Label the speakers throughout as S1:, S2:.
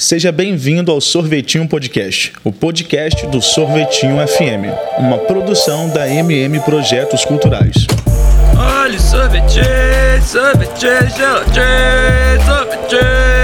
S1: Seja bem-vindo ao Sorvetinho Podcast, o podcast do Sorvetinho FM, uma produção da MM Projetos Culturais.
S2: Olha sorvete, sorvete, gelate, sorvete.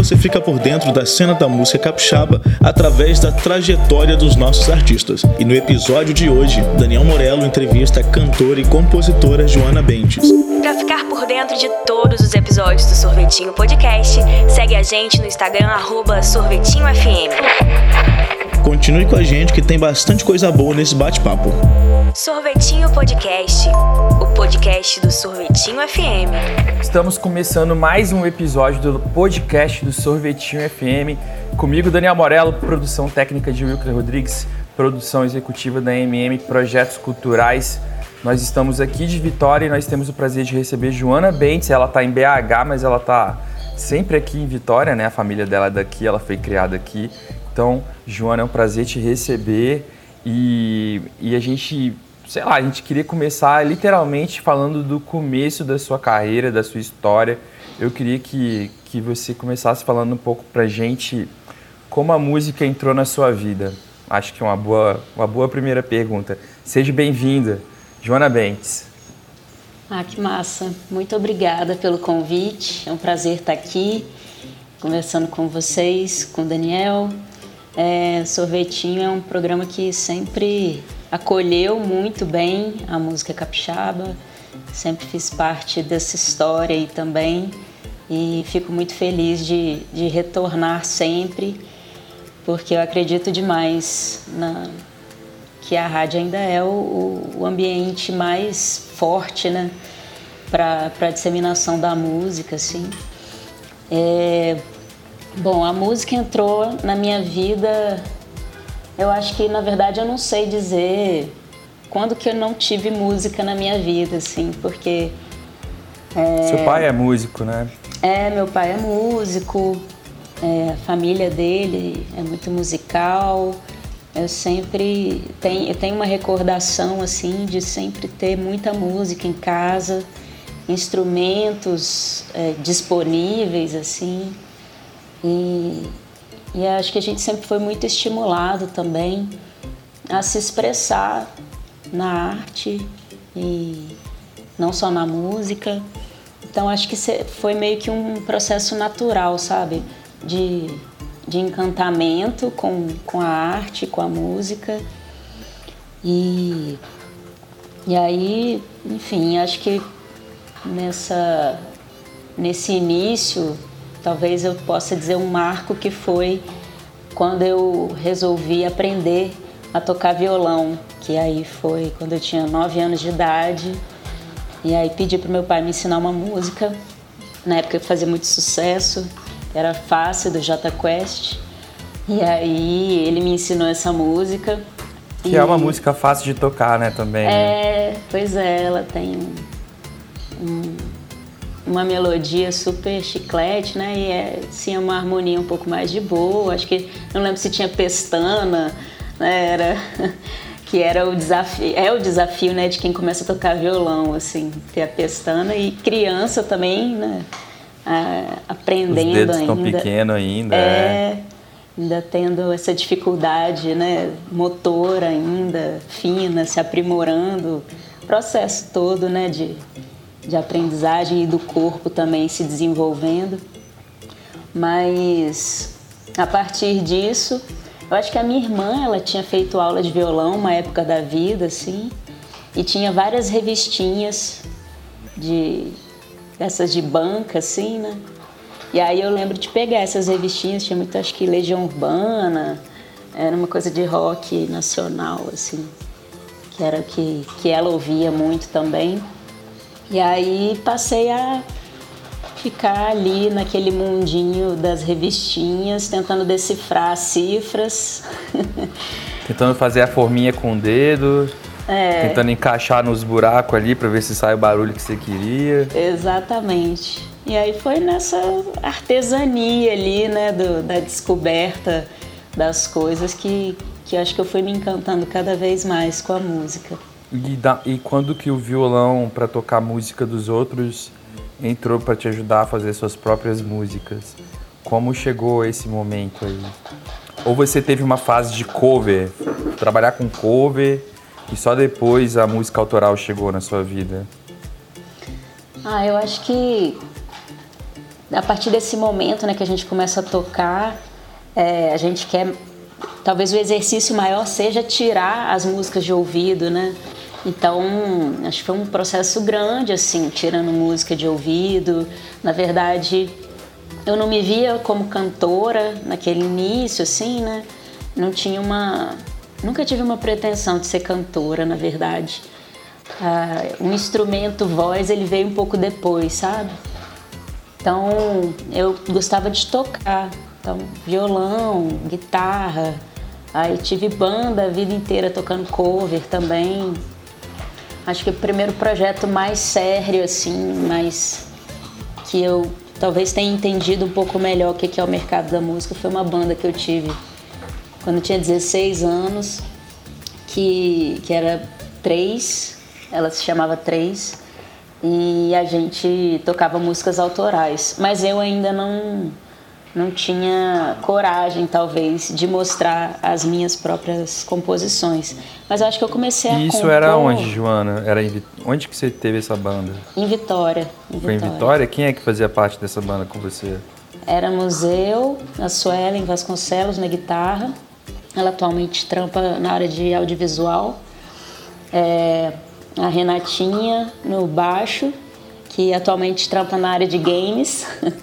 S1: Você fica por dentro da cena da música capixaba através da trajetória dos nossos artistas. E no episódio de hoje, Daniel Morello entrevista a cantora e compositora Joana Bentes.
S3: Para ficar por dentro de todos os episódios do Sorvetinho Podcast, segue a gente no Instagram, sorvetinhofm.
S1: Continue com a gente que tem bastante coisa boa nesse bate-papo.
S3: Sorvetinho Podcast, o podcast do Sorvetinho FM.
S4: Estamos começando mais um episódio do podcast do Sorvetinho FM. Comigo, Daniel Morello, produção técnica de Wilker Rodrigues, produção executiva da MM Projetos Culturais. Nós estamos aqui de Vitória e nós temos o prazer de receber Joana Bentes. Ela está em BH, mas ela está sempre aqui em Vitória, né? A família dela é daqui, ela foi criada aqui. Então, Joana, é um prazer te receber e, e a gente, sei lá, a gente queria começar literalmente falando do começo da sua carreira, da sua história. Eu queria que, que você começasse falando um pouco pra gente como a música entrou na sua vida. Acho que é uma boa, uma boa primeira pergunta. Seja bem-vinda, Joana Bentes.
S5: Ah, que massa. Muito obrigada pelo convite. É um prazer estar aqui conversando com vocês, com o Daniel. É, Sorvetinho é um programa que sempre acolheu muito bem a música capixaba. Sempre fiz parte dessa história aí também e fico muito feliz de, de retornar sempre, porque eu acredito demais na, que a rádio ainda é o, o ambiente mais forte né, para a disseminação da música. Assim. É, bom, a música entrou na minha vida, eu acho que na verdade eu não sei dizer quando que eu não tive música na minha vida, assim, porque.
S4: É, Seu pai é músico, né?
S5: É, meu pai é músico, é, a família dele é muito musical. Eu sempre tenho, eu tenho uma recordação assim de sempre ter muita música em casa, instrumentos é, disponíveis assim. E, e acho que a gente sempre foi muito estimulado também a se expressar na arte e não só na música. Então acho que foi meio que um processo natural, sabe? De, de encantamento com, com a arte, com a música. E, e aí, enfim, acho que nessa, nesse início, talvez eu possa dizer um marco que foi quando eu resolvi aprender a tocar violão, que aí foi quando eu tinha 9 anos de idade. E aí pedi para meu pai me ensinar uma música. Na época fazia muito sucesso, era fácil do J Quest. E aí ele me ensinou essa música.
S4: Que e... é uma música fácil de tocar, né, também.
S5: Né? É, né? pois é, ela tem um, um, uma melodia super chiclete, né? E é sim uma harmonia um pouco mais de boa. Acho que não lembro se tinha pestana, né? Era que era o desafio, é o desafio, né, de quem começa a tocar violão, assim, ter a pestana e criança também, né, a, aprendendo
S4: Os dedos
S5: ainda.
S4: Estão pequeno ainda. É,
S5: é, ainda tendo essa dificuldade, né, motora ainda, fina, se aprimorando, o processo todo, né, de, de aprendizagem e do corpo também se desenvolvendo. Mas a partir disso, eu acho que a minha irmã, ela tinha feito aula de violão uma época da vida, assim, e tinha várias revistinhas de essas de banca, assim, né? E aí eu lembro de pegar essas revistinhas, tinha muito, acho que Legião Urbana, era uma coisa de rock nacional, assim, que era o que, que ela ouvia muito também. E aí passei a ficar ali naquele mundinho das revistinhas, tentando decifrar as cifras.
S4: Tentando fazer a forminha com o dedo. É. Tentando encaixar nos buracos ali para ver se sai o barulho que você queria.
S5: Exatamente. E aí foi nessa artesania ali, né, do, da descoberta das coisas que, que acho que eu fui me encantando cada vez mais com a música.
S4: E, da, e quando que o violão para tocar música dos outros entrou para te ajudar a fazer suas próprias músicas? Como chegou esse momento aí? Ou você teve uma fase de cover, trabalhar com cover e só depois a música autoral chegou na sua vida?
S5: Ah, eu acho que a partir desse momento né, que a gente começa a tocar, é, a gente quer. Talvez o exercício maior seja tirar as músicas de ouvido, né? Então, acho que foi um processo grande, assim, tirando música de ouvido. Na verdade, eu não me via como cantora naquele início, assim, né? Não tinha uma. Nunca tive uma pretensão de ser cantora, na verdade. Ah, um instrumento voz, ele veio um pouco depois, sabe? Então, eu gostava de tocar. Então, violão, guitarra. Aí tive banda a vida inteira tocando cover também. Acho que o primeiro projeto mais sério, assim, mais que eu talvez tenha entendido um pouco melhor o que é o mercado da música foi uma banda que eu tive quando eu tinha 16 anos, que, que era três, ela se chamava Três, e a gente tocava músicas autorais. Mas eu ainda não não tinha coragem, talvez, de mostrar as minhas próprias composições. Mas eu acho que eu comecei a
S4: E isso
S5: compor
S4: era onde, Joana? Era em onde que você teve essa banda?
S5: Em Vitória. Em
S4: Foi em Vitória? Quem é que fazia parte dessa banda com você?
S5: Éramos eu, a Suelen Vasconcelos na guitarra. Ela atualmente trampa na área de audiovisual. É, a Renatinha no baixo, que atualmente trampa na área de games.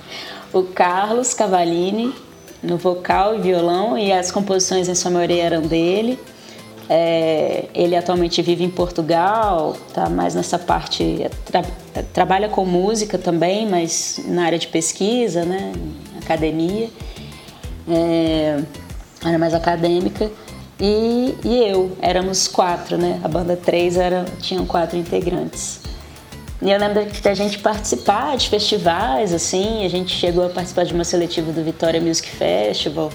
S5: o Carlos Cavalini no vocal e violão, e as composições em sua maioria eram dele. É, ele atualmente vive em Portugal, tá mais nessa parte, é, tra- trabalha com música também, mas na área de pesquisa, né, academia, é, área mais acadêmica. E, e eu, éramos quatro, né? A banda três era, tinham quatro integrantes. E eu lembro da gente participar de festivais, assim, a gente chegou a participar de uma seletiva do Vitória Music Festival.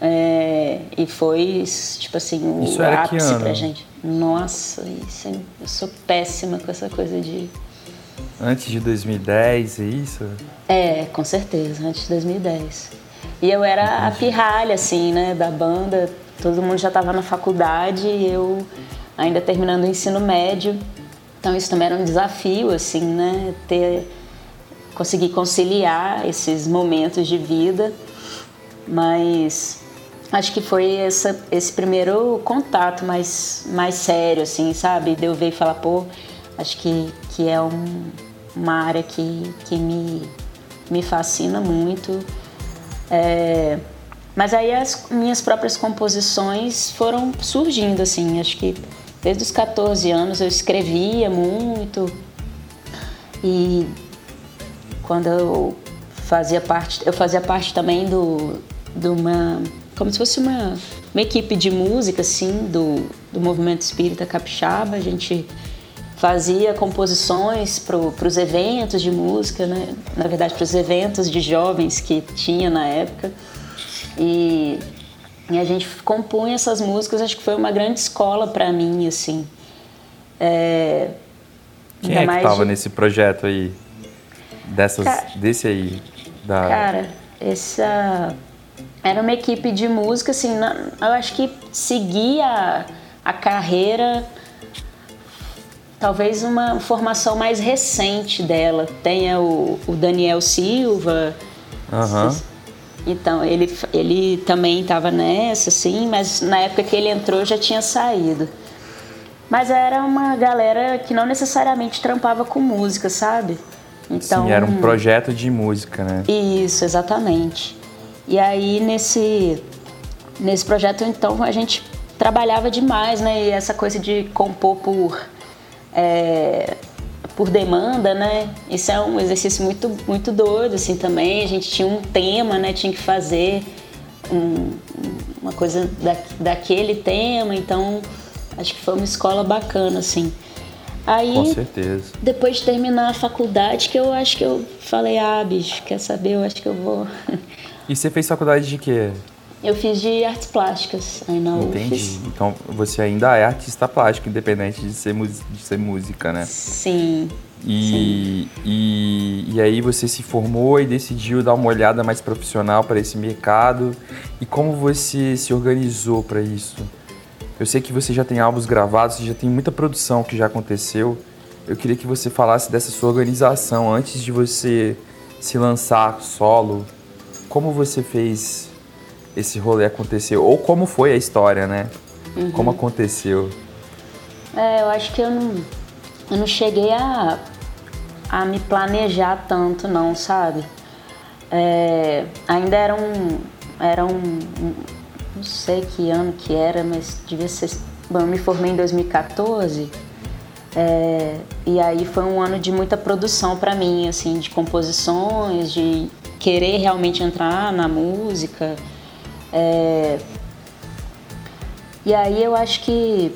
S5: É, e foi, tipo assim, o
S4: Isso era que
S5: ápice
S4: ano?
S5: pra gente. Nossa, isso, é- eu sou péssima com essa coisa de.
S4: Antes de 2010, é isso?
S5: É, com certeza, antes de 2010. E eu era a pirralha, assim, né, da banda. Todo mundo já estava na faculdade e eu ainda terminando o ensino médio. Então isso também era um desafio, assim, né, ter conseguir conciliar esses momentos de vida. Mas acho que foi essa, esse primeiro contato mais, mais sério, assim, sabe? De eu ver e falar, pô, acho que, que é um, uma área que, que me, me fascina muito. É, mas aí as minhas próprias composições foram surgindo, assim, acho que desde os 14 anos eu escrevia muito. E quando eu fazia parte, eu fazia parte também do, de uma, como se fosse uma, uma equipe de música, assim, do, do movimento espírita capixaba, a gente fazia composições para os eventos de música, né? na verdade para os eventos de jovens que tinha na época. E, e a gente compunha essas músicas, acho que foi uma grande escola para mim, assim. É,
S4: Quem
S5: ainda
S4: é que
S5: mais
S4: tava
S5: de-
S4: nesse projeto aí? Dessas, desse aí? Da...
S5: Cara, essa era uma equipe de música, assim, na- eu acho que seguia a carreira, talvez uma formação mais recente dela. Tenha o, o Daniel Silva.
S4: Aham.
S5: Então, ele, ele também estava nessa, assim, mas na época que ele entrou já tinha saído. Mas era uma galera que não necessariamente trampava com música, sabe? Então,
S4: Sim, era um projeto de música, né?
S5: isso, exatamente. E aí nesse nesse projeto então a gente trabalhava demais, né? E essa coisa de compor por é, por demanda, né? Isso é um exercício muito muito doido assim também. A gente tinha um tema, né? Tinha que fazer um- uma coisa da, daquele tema, então acho que foi uma escola bacana assim. Aí
S4: Com certeza.
S5: depois de terminar a faculdade, que eu acho que eu falei, ah, bicho, quer saber? Eu acho que eu vou.
S4: E você fez faculdade de quê?
S5: Eu fiz de artes plásticas aí na
S4: Entendi.
S5: UFES.
S4: Então você ainda é artista plástico, independente de ser, de ser música, né?
S5: Sim.
S4: E, e, e, aí você se formou e decidiu dar uma olhada mais profissional para esse mercado. E como você se organizou para isso? Eu sei que você já tem álbuns gravados, já tem muita produção que já aconteceu. Eu queria que você falasse dessa sua organização antes de você se lançar solo. Como você fez esse rolê acontecer? Ou como foi a história, né? Uhum. Como aconteceu?
S5: É, eu acho que eu não, eu não cheguei a, a me planejar tanto, não, sabe? É, ainda era um, era um, não sei que ano que era, mas devia ser. Bom, eu me formei em 2014 é, e aí foi um ano de muita produção para mim, assim, de composições, de querer realmente entrar na música. É, e aí eu acho que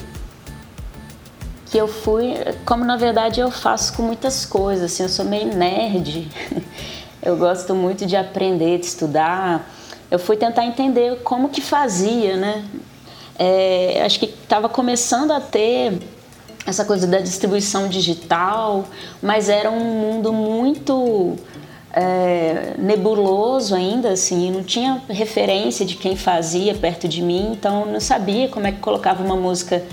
S5: que eu fui, como na verdade eu faço com muitas coisas, assim, eu sou meio nerd, eu gosto muito de aprender, de estudar. Eu fui tentar entender como que fazia, né? É, acho que estava começando a ter essa coisa da distribuição digital, mas era um mundo muito é, nebuloso ainda, assim, não tinha referência de quem fazia perto de mim, então não sabia como é que colocava uma música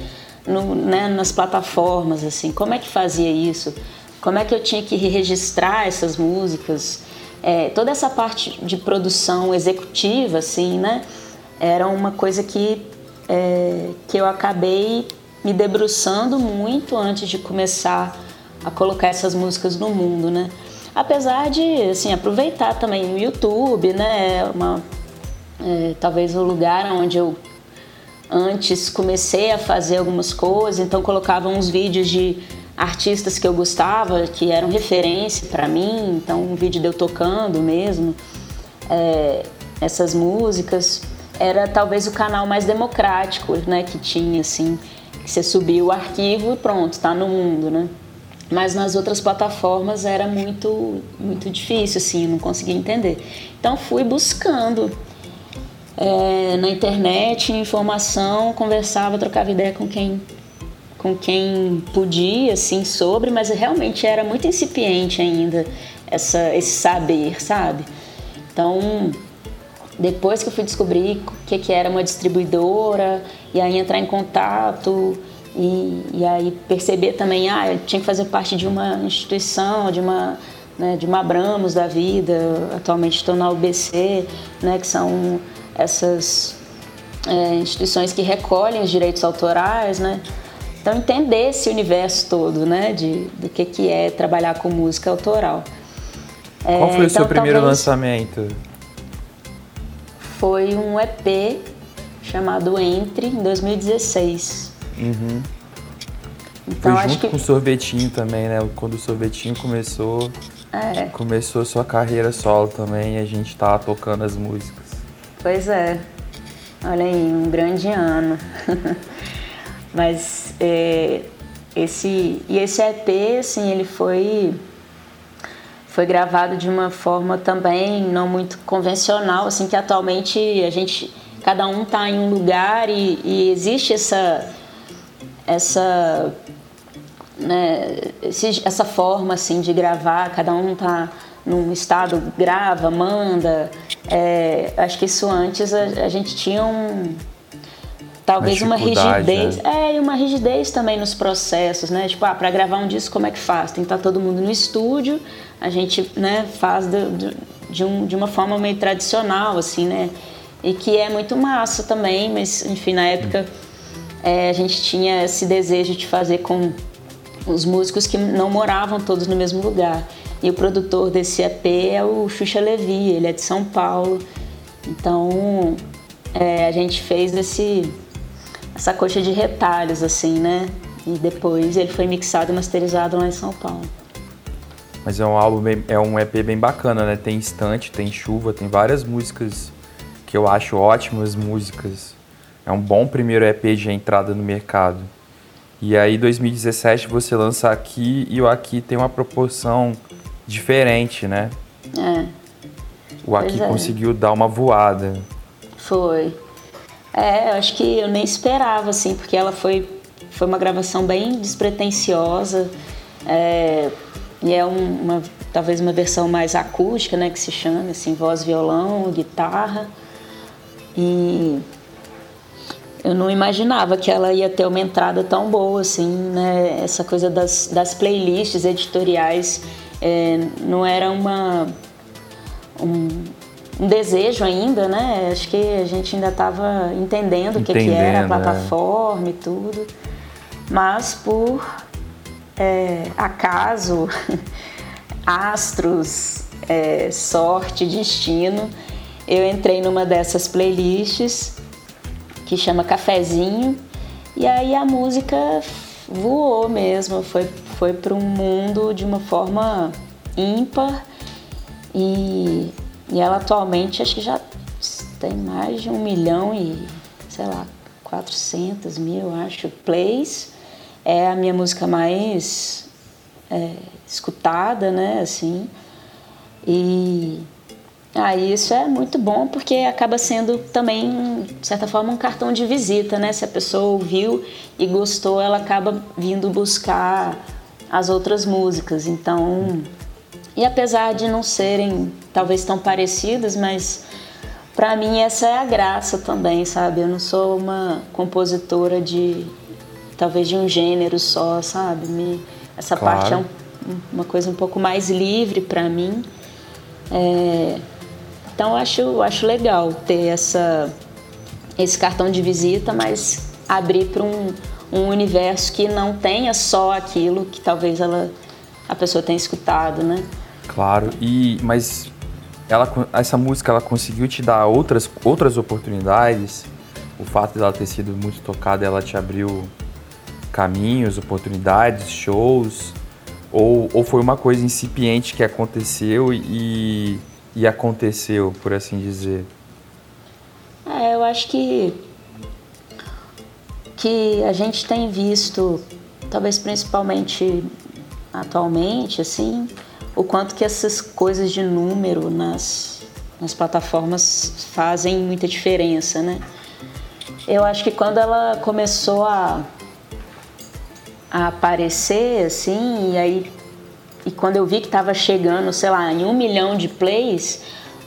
S5: no, né, nas plataformas, assim, como é que fazia isso, como é que eu tinha que registrar essas músicas, é, toda essa parte de produção executiva, assim, né, era uma coisa que, é, que eu acabei me debruçando muito antes de começar a colocar essas músicas no mundo, né. Apesar de, assim, aproveitar também o YouTube, né, uma, é, talvez o lugar onde eu Antes comecei a fazer algumas coisas, então colocava uns vídeos de artistas que eu gostava, que eram referência para mim, então um vídeo de eu tocando mesmo é, essas músicas. Era talvez o canal mais democrático, né, que tinha assim, que você subia o arquivo e pronto, está no mundo, né? Mas nas outras plataformas era muito muito difícil assim, eu não conseguia entender. Então fui buscando é, na internet, informação, conversava, trocava ideia com quem com quem podia, assim, sobre, mas realmente era muito incipiente ainda essa, esse saber, sabe? Então, depois que eu fui descobrir o que, que era uma distribuidora, e aí entrar em contato, e, e aí perceber também, ah, eu tinha que fazer parte de uma instituição, de uma, né, de uma Abramos da vida, atualmente estou na UBC, né, que são essas é, instituições que recolhem os direitos autorais, né? Então entender esse universo todo, né, de do que que é trabalhar com música autoral.
S4: Qual foi é, o então, seu primeiro lançamento?
S5: Foi um EP chamado Entre em 2016.
S4: Uhum. Então, foi junto que... com o sorvetinho também, né? Quando o sorvetinho começou, é. começou sua carreira solo também, e a gente tava tocando as músicas.
S5: Pois é. Olha aí, um grande ano. Mas é, esse e esse EP, assim, ele foi foi gravado de uma forma também não muito convencional, assim que atualmente a gente cada um está em um lugar e, e existe essa essa né, esse, essa forma assim de gravar, cada um está num estado grava, manda. É, acho que isso antes a, a gente tinha um talvez uma, uma rigidez, né? é, uma rigidez também nos processos, né? Tipo, ah, para gravar um disco como é que faz? Tem que estar tá todo mundo no estúdio, a gente, né, faz do, de, um, de uma forma meio tradicional, assim, né? E que é muito massa também, mas enfim, na época é, a gente tinha esse desejo de fazer com os músicos que não moravam todos no mesmo lugar. E o produtor desse EP é o Xuxa Levi, ele é de São Paulo. Então é, a gente fez esse, essa coxa de retalhos, assim, né? E depois ele foi mixado e masterizado lá em São Paulo.
S4: Mas é um álbum bem, é um EP bem bacana, né? Tem Instante, tem Chuva, tem várias músicas que eu acho ótimas músicas. É um bom primeiro EP de entrada no mercado. E aí 2017 você lança aqui e o aqui tem uma proporção diferente, né?
S5: É.
S4: O Aqui é. conseguiu dar uma voada.
S5: Foi. É, eu acho que eu nem esperava, assim, porque ela foi, foi uma gravação bem despretensiosa. É, e é um, uma talvez uma versão mais acústica, né, que se chama assim, voz, violão, guitarra. E eu não imaginava que ela ia ter uma entrada tão boa assim, né? Essa coisa das, das playlists editoriais é, não era uma um, um, desejo ainda, né? Acho que a gente ainda estava entendendo o que, que, era a é. plataforma é. e tudo, mas por é, acaso, astros, é, sorte, destino, eu entrei numa dessas playlists que chama Cafezinho e aí a música voou mesmo, foi, foi para um mundo de uma forma ímpar e, e ela atualmente acho que já tem mais de um milhão e sei lá 400 mil acho plays é a minha música mais é, escutada, né? Assim. E ah, isso é muito bom porque acaba sendo também, de certa forma, um cartão de visita, né? Se a pessoa ouviu e gostou, ela acaba vindo buscar as outras músicas. Então, e apesar de não serem talvez tão parecidas, mas para mim essa é a graça também, sabe? Eu não sou uma compositora de talvez de um gênero só, sabe? Me, essa claro. parte é um, uma coisa um pouco mais livre para mim. É, então acho, acho legal ter essa, esse cartão de visita, mas abrir para um, um universo que não tenha só aquilo que talvez ela, a pessoa tenha escutado, né?
S4: Claro, e mas ela, essa música ela conseguiu te dar outras, outras oportunidades? O fato dela ter sido muito tocada, ela te abriu caminhos, oportunidades, shows? Ou, ou foi uma coisa incipiente que aconteceu e, e aconteceu, por assim dizer?
S5: É, eu acho que, que a gente tem visto, talvez principalmente atualmente, assim, o quanto que essas coisas de número nas, nas plataformas fazem muita diferença, né? Eu acho que quando ela começou a a aparecer, assim, e aí e quando eu vi que estava chegando, sei lá, em um milhão de plays,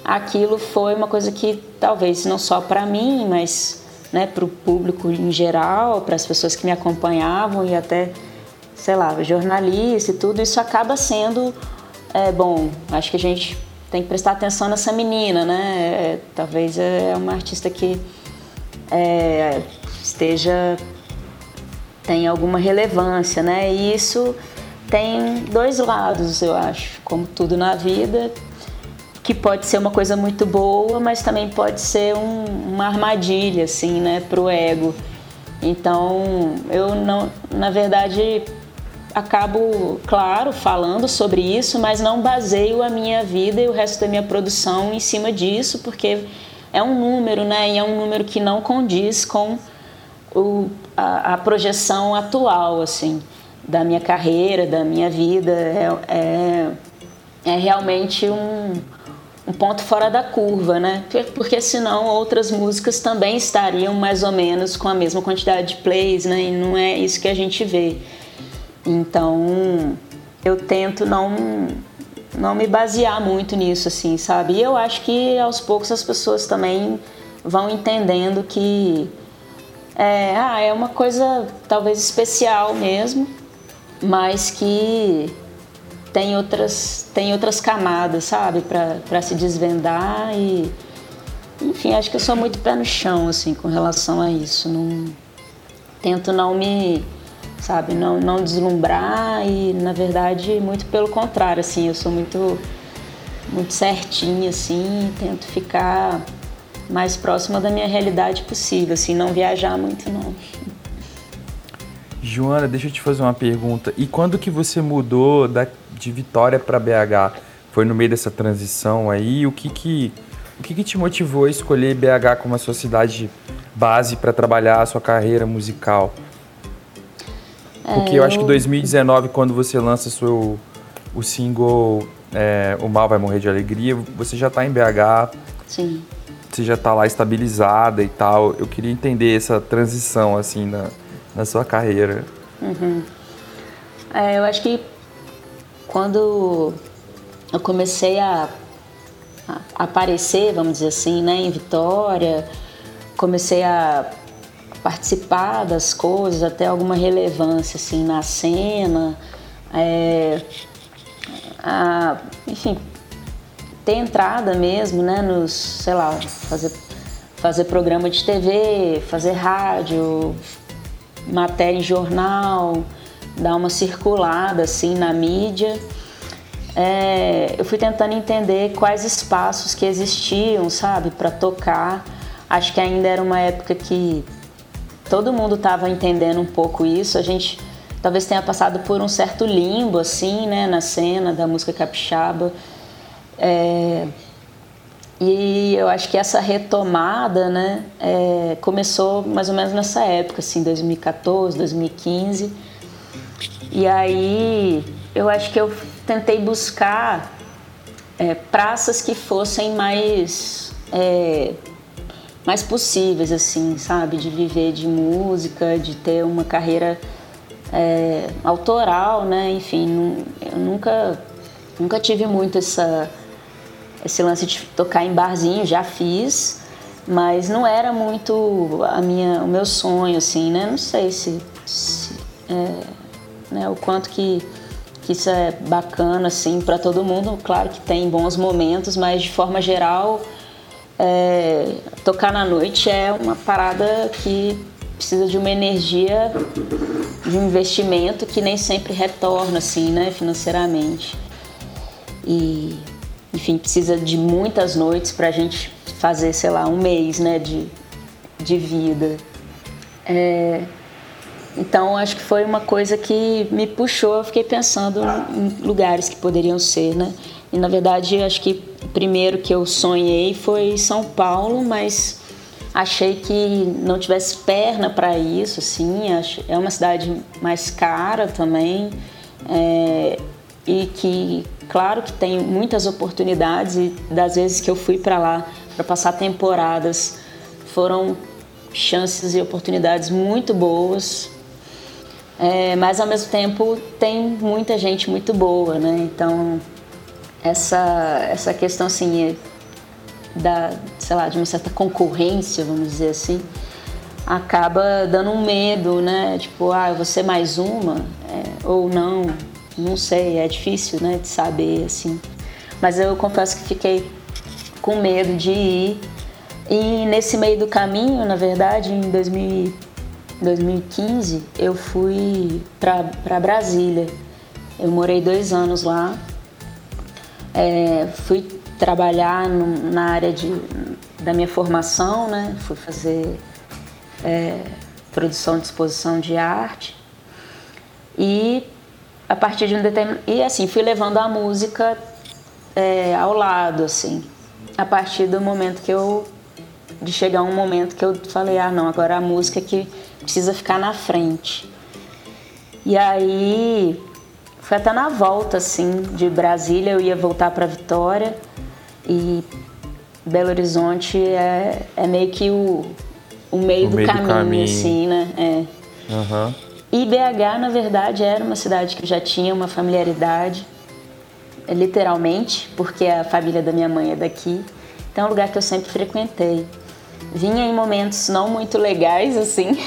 S5: aquilo foi uma coisa que talvez não só para mim, mas né, para o público em geral, para as pessoas que me acompanhavam e até, sei lá, jornalista e tudo, isso acaba sendo é, bom. Acho que a gente tem que prestar atenção nessa menina, né? É, talvez é uma artista que é, esteja tem alguma relevância, né? E isso tem dois lados, eu acho, como tudo na vida, que pode ser uma coisa muito boa, mas também pode ser um, uma armadilha, assim, né, pro ego. Então, eu não, na verdade, acabo, claro, falando sobre isso, mas não baseio a minha vida e o resto da minha produção em cima disso, porque é um número, né? E é um número que não condiz com o, a, a, projeção atual, assim, da minha carreira, da minha vida. É, é, é realmente um, um ponto fora da curva, né? Porque senão outras músicas também estariam mais ou menos com a mesma quantidade de plays, né? E não é isso que a gente vê. Então, eu tento não não me basear muito nisso assim, sabe? E eu acho que aos poucos as pessoas também vão entendendo que é, ah, é uma coisa talvez especial mesmo, mas que tem outras, tem outras camadas, sabe, para se desvendar e. Enfim, acho que eu sou muito pé no chão, assim, com relação a isso. Não, tento não me, sabe, não, não deslumbrar e, na verdade, muito pelo contrário, assim, eu sou muito, muito certinha, assim, tento ficar mais próxima da minha realidade possível, assim, não viajar muito não.
S4: Joana, deixa eu te fazer uma pergunta. E quando que você mudou da, de Vitória para BH? Foi no meio dessa transição aí? O que que, o que, que te motivou a escolher BH como a sua cidade base para trabalhar a sua carreira musical? Porque é, eu acho que 2019, quando você lança seu, o single é, O Mal Vai Morrer de Alegria, você já está em BH.
S5: Sim
S4: você já está lá estabilizada e tal. Eu queria entender essa transição, assim, na, na sua carreira.
S5: Uhum. É, eu acho que quando eu comecei a, a aparecer, vamos dizer assim, né, em Vitória, comecei a participar das coisas, até alguma relevância assim na cena, é, a, enfim, ter entrada mesmo, né, nos, sei lá, fazer, fazer programa de TV, fazer rádio, matéria em jornal, dar uma circulada assim na mídia. É, eu fui tentando entender quais espaços que existiam, sabe, para tocar. Acho que ainda era uma época que todo mundo estava entendendo um pouco isso. A gente talvez tenha passado por um certo limbo, assim, né, na cena da música capixaba. É, e eu acho que essa retomada, né, é, começou mais ou menos nessa época, assim, 2014, 2015. E aí eu acho que eu tentei buscar é, praças que fossem mais é, mais possíveis, assim, sabe, de viver de música, de ter uma carreira é, autoral, né? Enfim, eu nunca nunca tive muito essa esse lance de tocar em barzinho, já fiz, mas não era muito a minha, o meu sonho, assim, né? Não sei se, se é, né, o quanto que, que isso é bacana, assim, para todo mundo. Claro que tem bons momentos, mas de forma geral, é, tocar na noite é uma parada que precisa de uma energia, de um investimento que nem sempre retorna, assim, né, financeiramente. E enfim, precisa de muitas noites para a gente fazer, sei lá, um mês né, de, de vida. É, então, acho que foi uma coisa que me puxou, eu fiquei pensando em lugares que poderiam ser, né? E, na verdade, acho que o primeiro que eu sonhei foi São Paulo, mas achei que não tivesse perna para isso, assim, é uma cidade mais cara também, é, e que claro que tem muitas oportunidades e das vezes que eu fui para lá para passar temporadas foram chances e oportunidades muito boas. É, mas ao mesmo tempo tem muita gente muito boa né? Então essa essa questão assim da sei lá de uma certa concorrência vamos dizer assim acaba dando um medo né? Tipo ah eu vou ser mais uma é, ou não não sei, é difícil, né, de saber assim. Mas eu confesso que fiquei com medo de ir. E nesse meio do caminho, na verdade, em 2000, 2015, eu fui para Brasília. Eu morei dois anos lá. É, fui trabalhar no, na área de, da minha formação, né? Fui fazer é, produção de exposição de arte. E a partir de um determinado. E assim, fui levando a música é, ao lado, assim. A partir do momento que eu. de chegar um momento que eu falei, ah, não, agora a música que precisa ficar na frente. E aí. Foi até na volta, assim, de Brasília, eu ia voltar para Vitória. E Belo Horizonte é, é meio que o, o meio, o do, meio caminho, do, caminho, assim, né? É.
S4: Uhum.
S5: E BH, na verdade, era uma cidade que já tinha uma familiaridade, literalmente, porque a família da minha mãe é daqui. Então é um lugar que eu sempre frequentei. Vinha em momentos não muito legais, assim,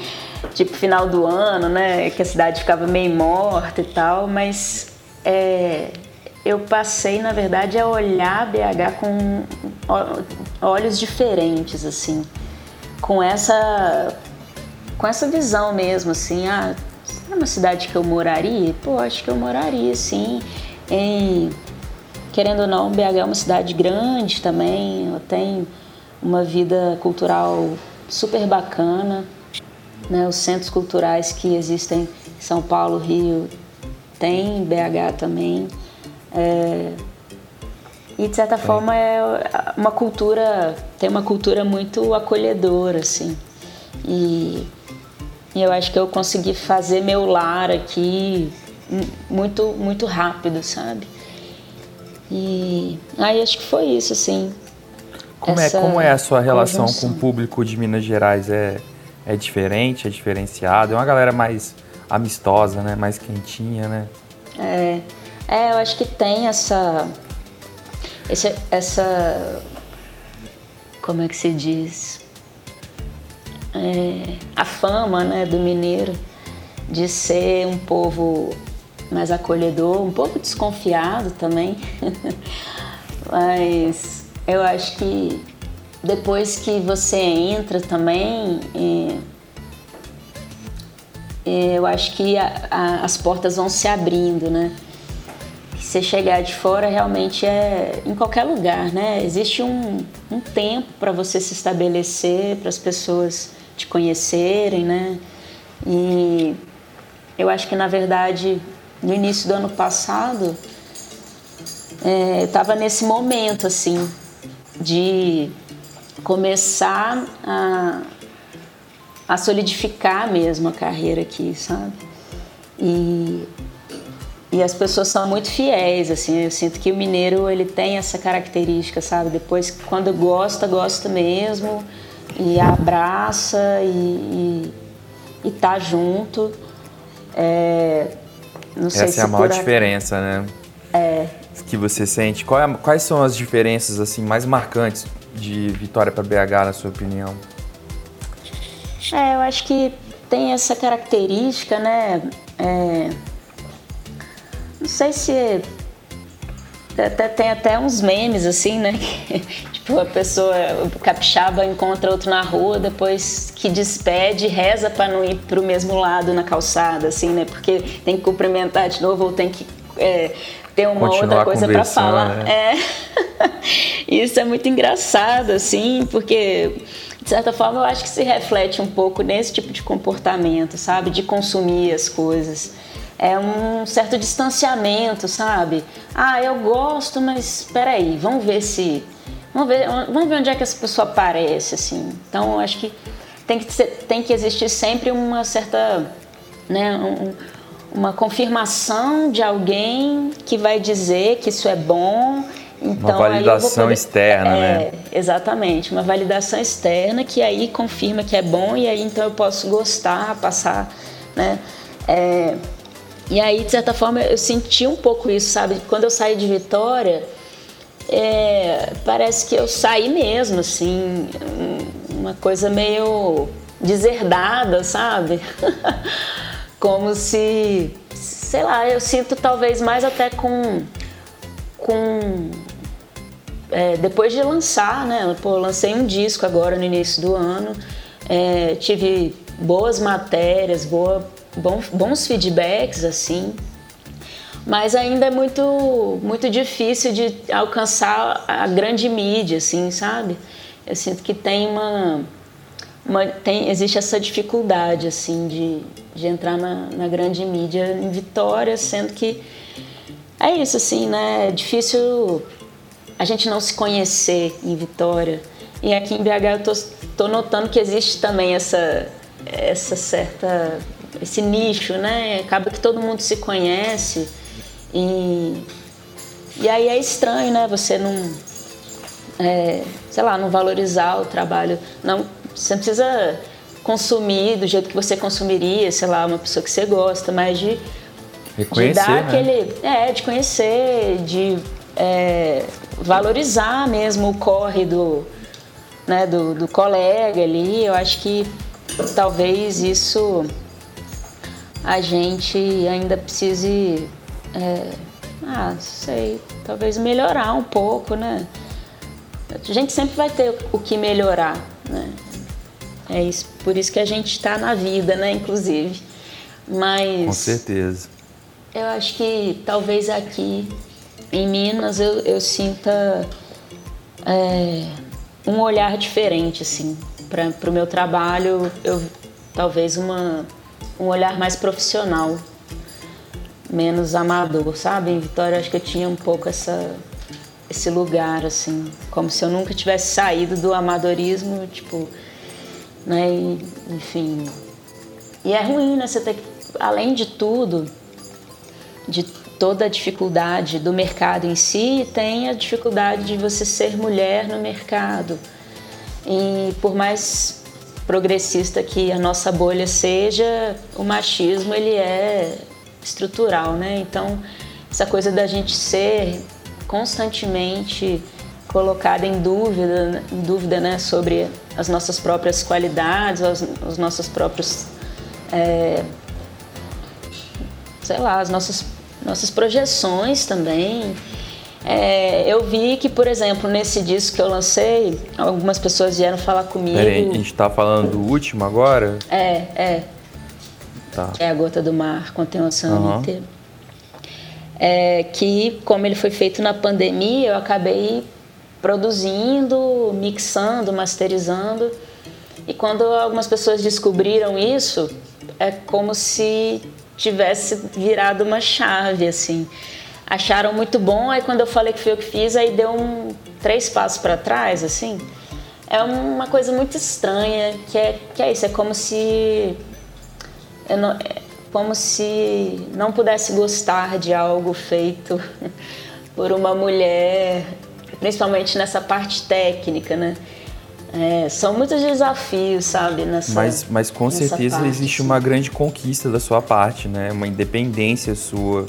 S5: tipo final do ano, né? Que a cidade ficava meio morta e tal, mas é, eu passei, na verdade, a olhar BH com olhos diferentes, assim, com essa com essa visão mesmo, assim, ah, é uma cidade que eu moraria? Pô, acho que eu moraria, sim. Em, querendo ou não, BH é uma cidade grande também, tem uma vida cultural super bacana, né? Os centros culturais que existem em São Paulo, Rio, tem em BH também. É, e de certa forma é uma cultura, tem uma cultura muito acolhedora, assim. E e eu acho que eu consegui fazer meu lar aqui muito, muito rápido, sabe? E aí acho que foi isso, assim.
S4: Como, é, como é a sua relação conjunção. com o público de Minas Gerais? É, é diferente, é diferenciado? É uma galera mais amistosa, né? Mais quentinha, né?
S5: É, É, eu acho que tem essa. Esse, essa. Como é que se diz? É, a fama né, do mineiro de ser um povo mais acolhedor, um pouco desconfiado também. Mas eu acho que depois que você entra também, eu acho que a, a, as portas vão se abrindo, né? Você chegar de fora realmente é em qualquer lugar, né? Existe um, um tempo para você se estabelecer, para as pessoas te conhecerem, né? E eu acho que na verdade no início do ano passado é, estava nesse momento assim de começar a, a solidificar mesmo a carreira aqui, sabe? E, e as pessoas são muito fiéis, assim, eu sinto que o mineiro ele tem essa característica, sabe? Depois, quando gosta, gosta mesmo e abraça e, e, e tá junto. É,
S4: não sei Essa se é a maior diferença, né?
S5: É.
S4: Que você sente. É, quais são as diferenças assim mais marcantes de Vitória para BH, na sua opinião?
S5: É, eu acho que tem essa característica, né? É, não sei se até, tem até uns memes assim, né? tipo, a pessoa, capixaba encontra outro na rua, depois que despede, reza para não ir pro mesmo lado na calçada, assim, né? Porque tem que cumprimentar de novo ou tem que é, ter uma Continuar outra coisa para falar. Né? É. Isso é muito engraçado, assim, porque de certa forma eu acho que se reflete um pouco nesse tipo de comportamento, sabe? De consumir as coisas é um certo distanciamento, sabe? Ah, eu gosto, mas espera aí, vamos ver se vamos ver, vamos ver onde é que essa pessoa aparece assim. Então, acho que tem que ser, tem que existir sempre uma certa, né, um, uma confirmação de alguém que vai dizer que isso é bom. Então,
S4: uma validação poder, externa,
S5: é,
S4: né?
S5: Exatamente, uma validação externa que aí confirma que é bom e aí então eu posso gostar, passar, né? É, e aí, de certa forma, eu senti um pouco isso, sabe? Quando eu saí de Vitória, é, parece que eu saí mesmo, assim, uma coisa meio deserdada, sabe? Como se, sei lá, eu sinto talvez mais até com. com é, depois de lançar, né? Pô, lancei um disco agora no início do ano, é, tive boas matérias, boa bons, bons feedbacks assim, mas ainda é muito muito difícil de alcançar a grande mídia, assim, sabe? Eu sinto que tem uma, uma tem, existe essa dificuldade assim de, de entrar na, na grande mídia em Vitória, sendo que é isso assim, né? É difícil a gente não se conhecer em Vitória. E aqui em BH eu tô, tô notando que existe também essa essa certa esse nicho, né? Acaba que todo mundo se conhece e, e aí é estranho, né? Você não, é, sei lá, não valorizar o trabalho. Não, você não precisa consumir do jeito que você consumiria, sei lá, uma pessoa que você gosta, mas de,
S4: de dar né?
S5: aquele, é, de conhecer, de é, valorizar mesmo o corre do, né, do, do colega ali. Eu acho que talvez isso a gente ainda precise, é, ah, sei, talvez melhorar um pouco, né? A gente sempre vai ter o que melhorar, né? É isso, por isso que a gente está na vida, né? Inclusive, mas
S4: com certeza.
S5: Eu acho que talvez aqui em Minas eu, eu sinta é, um olhar diferente, assim, para o meu trabalho. Eu talvez uma um olhar mais profissional, menos amador, sabe? Em Vitória acho que eu tinha um pouco essa esse lugar assim, como se eu nunca tivesse saído do amadorismo, tipo, né? E, enfim. E é ruim, né? Você ter que, além de tudo, de toda a dificuldade do mercado em si, tem a dificuldade de você ser mulher no mercado. E por mais progressista que a nossa bolha seja, o machismo ele é estrutural, né? Então essa coisa da gente ser constantemente colocada em dúvida, em dúvida né, sobre as nossas próprias qualidades, os, os nossos próprios, é, sei lá, as nossas, nossas projeções também. É, eu vi que, por exemplo, nesse disco que eu lancei, algumas pessoas vieram falar comigo.
S4: Peraí, a gente tá falando do último agora?
S5: É, é.
S4: Tá.
S5: É a Gota do Mar, contém o oceano uhum. inteiro. É, que, como ele foi feito na pandemia, eu acabei produzindo, mixando, masterizando. E quando algumas pessoas descobriram isso, é como se tivesse virado uma chave, assim. Acharam muito bom, aí quando eu falei que foi eu que fiz, aí deu um três passos para trás, assim. É uma coisa muito estranha, que é, que é isso, é como se não, é como se não pudesse gostar de algo feito por uma mulher principalmente nessa parte técnica, né? É, são muitos desafios, sabe? Nessa,
S4: mas, mas com certeza
S5: parte,
S4: existe
S5: sim.
S4: uma grande conquista da sua parte, né? Uma independência sua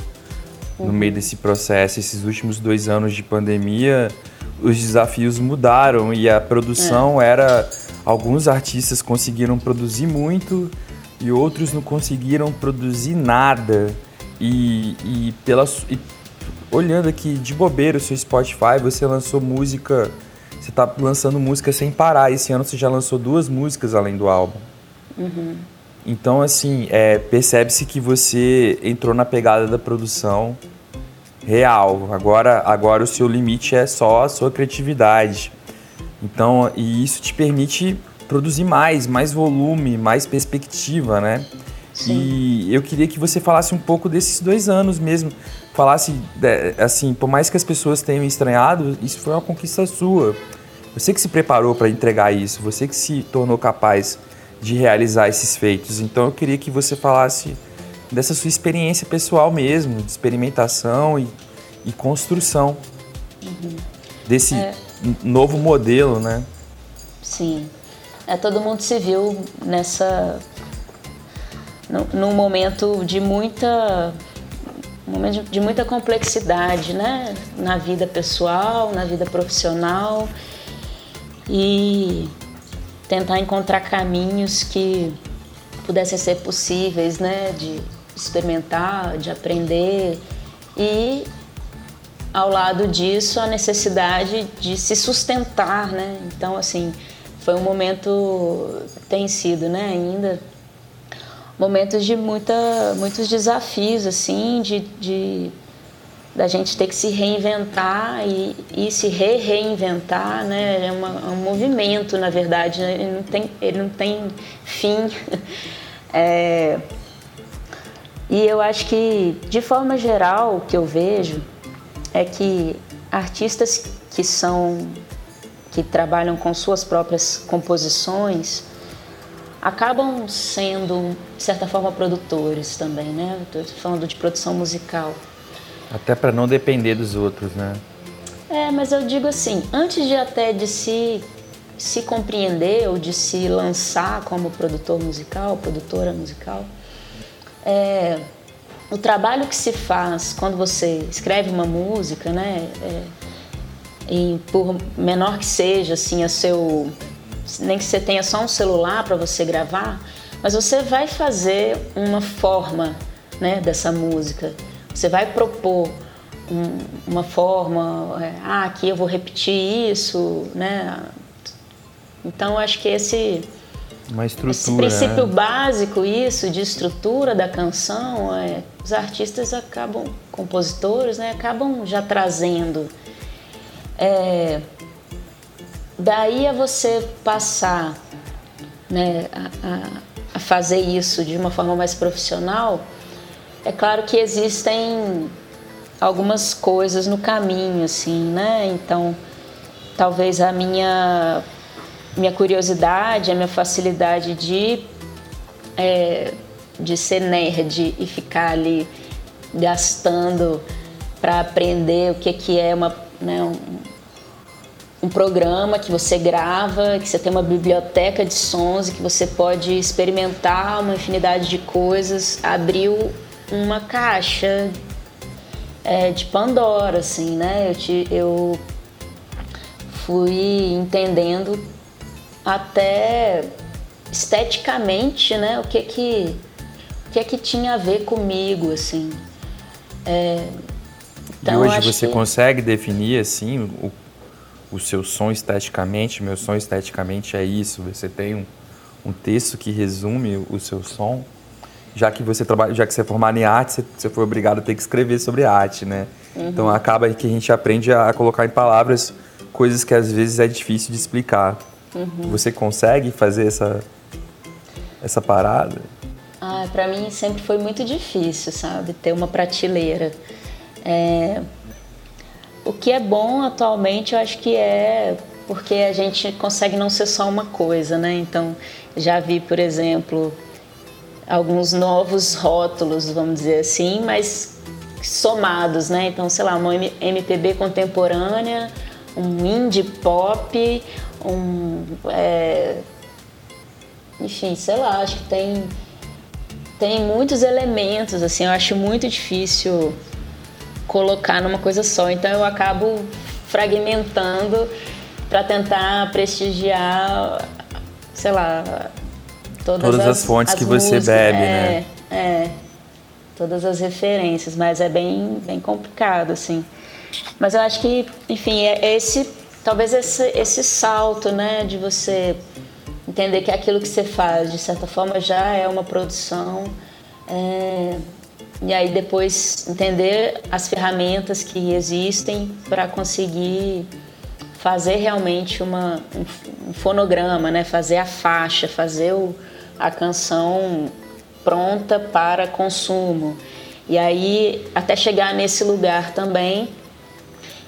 S4: uhum. no meio desse processo. Esses últimos dois anos de pandemia, os desafios mudaram e a produção é. era. Alguns artistas conseguiram produzir muito e outros não conseguiram produzir nada. E, e, pela, e olhando aqui de bobeira o seu Spotify, você lançou música, você está lançando música sem parar. Esse ano você já lançou duas músicas além do álbum.
S5: Uhum.
S4: Então, assim, é, percebe-se que você entrou na pegada da produção real. Agora, agora o seu limite é só a sua criatividade. Então, e isso te permite produzir mais, mais volume, mais perspectiva, né?
S5: Sim.
S4: E eu queria que você falasse um pouco desses dois anos mesmo. Falasse, é, assim, por mais que as pessoas tenham estranhado, isso foi uma conquista sua. Você que se preparou para entregar isso, você que se tornou capaz de realizar esses feitos. Então eu queria que você falasse dessa sua experiência pessoal mesmo, de experimentação e, e construção
S5: uhum.
S4: desse
S5: é.
S4: novo modelo, né?
S5: Sim. É, todo mundo se viu nessa num momento de muita momento de muita complexidade, né, na vida pessoal, na vida profissional. E tentar encontrar caminhos que pudessem ser possíveis, né, de experimentar, de aprender. E ao lado disso a necessidade de se sustentar, né? Então assim, foi um momento tem sido, né, ainda momentos de muita, muitos desafios, assim, de, de da gente ter que se reinventar e, e se re-reinventar, né? É, uma, é, um movimento, na verdade, né? ele, não tem, ele não tem fim. É, e eu acho que, de forma geral, o que eu vejo é que artistas que são que trabalham com suas próprias composições acabam sendo, de certa forma, produtores também, né? Estou falando de produção musical.
S4: Até para não depender dos outros, né?
S5: É, mas eu digo assim, antes de até de se, se compreender ou de se lançar como produtor musical, produtora musical, é, o trabalho que se faz quando você escreve uma música, né? É, e por menor que seja, assim, a seu nem que você tenha só um celular para você gravar, mas você vai fazer uma forma né, dessa música. Você vai propor um, uma forma, é, ah, aqui eu vou repetir isso, né? Então acho que esse, esse princípio
S4: né?
S5: básico, isso de estrutura da canção, é, os artistas acabam, compositores, né, acabam já trazendo. É, Daí a você passar né, a, a, fazer isso de uma forma mais profissional, é claro que existem algumas coisas no caminho, assim, né? Então, talvez a minha, minha curiosidade, a minha facilidade de, é, de ser nerd e ficar ali gastando para aprender o que, que é uma, né, um programa que você grava, que você tem uma biblioteca de sons e que você pode experimentar uma infinidade de coisas, abriu uma caixa é, de Pandora, assim, né? Eu, te, eu fui entendendo até esteticamente, né? O que que, o que, que tinha a ver comigo, assim. É,
S4: então, e hoje você que... consegue definir, assim, o, o seu som esteticamente? Meu som esteticamente é isso. Você tem um, um texto que resume o seu som? já que você trabalha, já que você é formado em arte, você, você foi obrigado a ter que escrever sobre arte, né? Uhum. Então acaba que a gente aprende a colocar em palavras coisas que às vezes é difícil de explicar. Uhum. Você consegue fazer essa essa parada?
S5: Ah, para mim sempre foi muito difícil, sabe, ter uma prateleira. É... O que é bom atualmente, eu acho que é porque a gente consegue não ser só uma coisa, né? Então, já vi, por exemplo, alguns novos rótulos, vamos dizer assim, mas somados, né? Então, sei lá, uma MPB contemporânea, um indie pop, um. É... Enfim, sei lá, acho que tem, tem muitos elementos, assim, eu acho muito difícil colocar numa coisa só, então eu acabo fragmentando para tentar prestigiar, sei lá,
S4: todas, todas as, as, fontes as que músicas, você bebe,
S5: é,
S4: né?
S5: É, todas as referências, mas é bem, bem complicado, assim. Mas eu acho que, enfim, é esse, talvez esse, esse salto, né, de você entender que aquilo que você faz, de certa forma, já é uma produção. É, e aí depois entender as ferramentas que existem para conseguir fazer realmente uma, um, fonograma, né? fazer a faixa, fazer o, a canção pronta para consumo. E aí, até chegar nesse lugar também,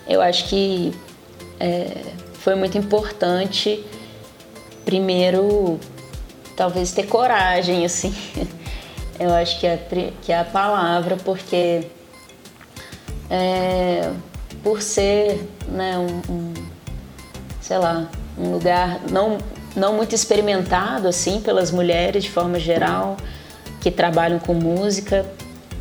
S5: eu acho que é, foi muito importante, primeiro, talvez ter coragem, assim. Eu acho que é, que é a palavra, porque é, por ser né, um, um, sei lá, um lugar não não muito experimentado assim pelas mulheres de forma geral que trabalham com música.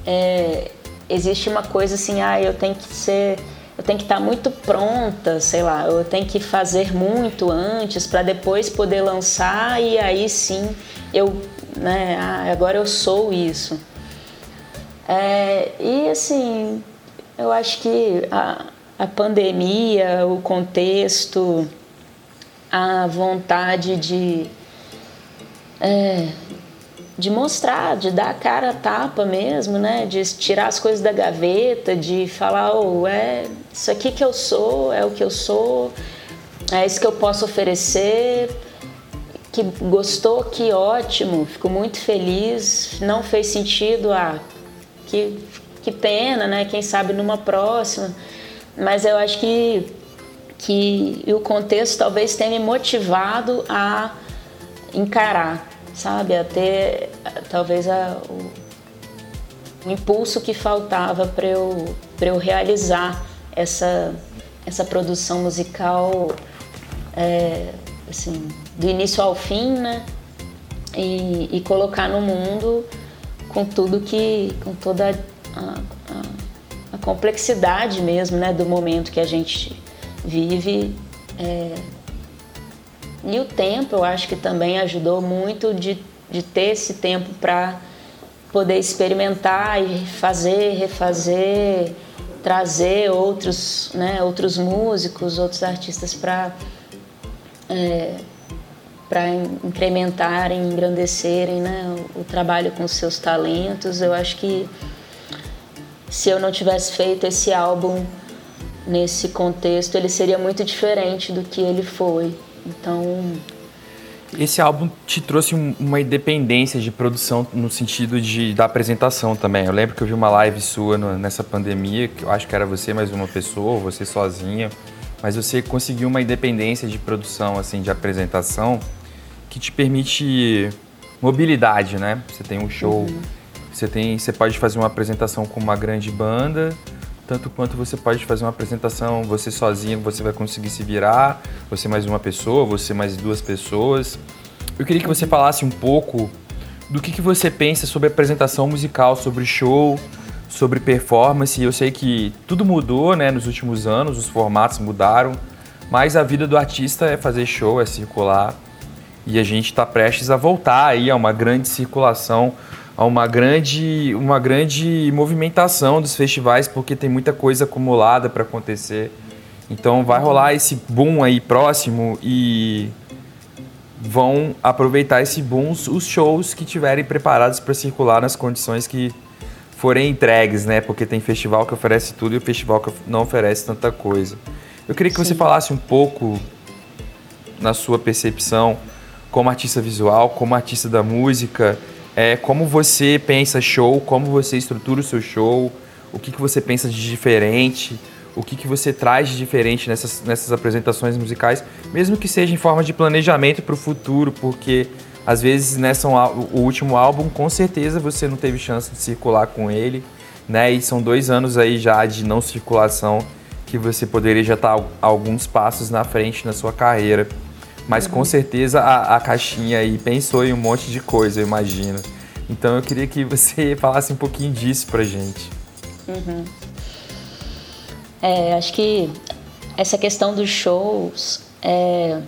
S5: É, existe uma coisa assim, ah, eu tenho que ser, eu tenho que estar muito pronta, sei lá, eu tenho que fazer muito antes para depois poder lançar e aí sim eu, né, ah, agora eu sou isso. É, e assim, eu acho que a, a pandemia, o contexto, a vontade de, é, de mostrar, de dar a cara a tapa mesmo, né? De tirar as coisas da gaveta, de falar, oh, é isso aqui que eu sou, é o que eu sou, é isso que eu posso oferecer. Que gostou, que ótimo, fico muito feliz. Não fez sentido, ah, que, que pena, né? Quem sabe numa próxima. Mas eu acho que que o contexto talvez tenha me motivado a encarar, sabe, a ter talvez a, o, o impulso que faltava para eu, eu realizar essa, essa produção musical é, assim, do início ao fim, né? E, e, colocar no mundo com tudo que, com toda a, a, a complexidade mesmo, né, do momento que a gente vive. É... E o tempo, eu acho que também ajudou muito de, de ter esse tempo para poder experimentar e fazer, refazer, trazer outros, né, outros músicos, outros artistas para é, para incrementarem, engrandecerem né, o, trabalho com seus talentos. Eu acho que se eu não tivesse feito esse álbum nesse contexto ele seria muito diferente do que ele foi. Então.
S4: Esse álbum te trouxe uma independência de produção no sentido de da apresentação também. Eu lembro que eu vi uma live sua no, nessa pandemia, que eu acho que era você mais uma pessoa, você sozinha, mas você conseguiu uma independência de produção, assim, de apresentação, que te permite mobilidade, né? Você tem um show, uhum. você tem, você pode fazer uma apresentação com uma grande banda, tanto quanto você pode fazer uma apresentação você sozinho, você vai conseguir se virar, você mais uma pessoa, você mais duas pessoas. Eu queria que você falasse um pouco do que, que você pensa sobre apresentação musical, sobre show, sobre performance. Eu sei que tudo mudou, né, nos últimos anos, os formatos mudaram, mas a vida do artista é fazer show, é circular. E a gente está prestes a voltar aí a uma grande circulação, a uma grande, uma grande movimentação dos festivais, porque tem muita coisa acumulada para acontecer. Então vai rolar esse boom aí próximo e vão aproveitar esse boom os shows que tiverem preparados para circular nas condições que forem entregues, né? Porque tem festival que oferece tudo e o festival que não oferece tanta coisa. Eu queria que Sim. você falasse um pouco na sua percepção como artista visual, como artista da música, é, como você pensa show, como você estrutura o seu show, o que, que você pensa de diferente, o que, que você traz de diferente nessas, nessas apresentações musicais, mesmo que seja em forma de planejamento para o futuro, porque às vezes, nessa o último álbum, com certeza você não teve chance de circular com ele, né? E são dois anos aí já de não circulação que você poderia já estar alguns passos na frente na sua carreira. Mas uhum. com certeza a, a caixinha aí pensou em um monte de coisa, eu imagino. Então eu queria que você falasse um pouquinho disso pra gente.
S5: Uhum. É, acho que essa questão dos shows é,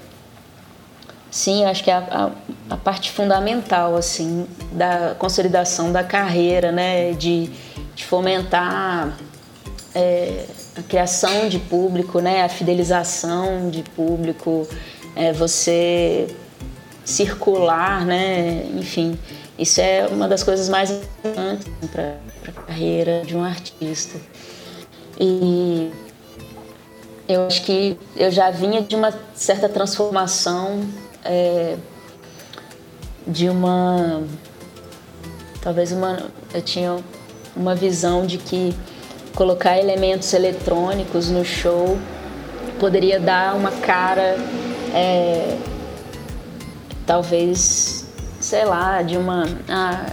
S5: Sim, acho que é a, a, a, parte fundamental assim da consolidação da carreira, né, de, de fomentar é, a criação de público, né, a fidelização de público, é, você circular, né, enfim, isso é uma das coisas mais importantes para a carreira de um artista. E eu acho que eu já vinha de uma certa transformação é, de uma talvez uma eu tinha uma visão de que colocar elementos eletrônicos no show poderia dar uma cara é, talvez sei lá de uma ah,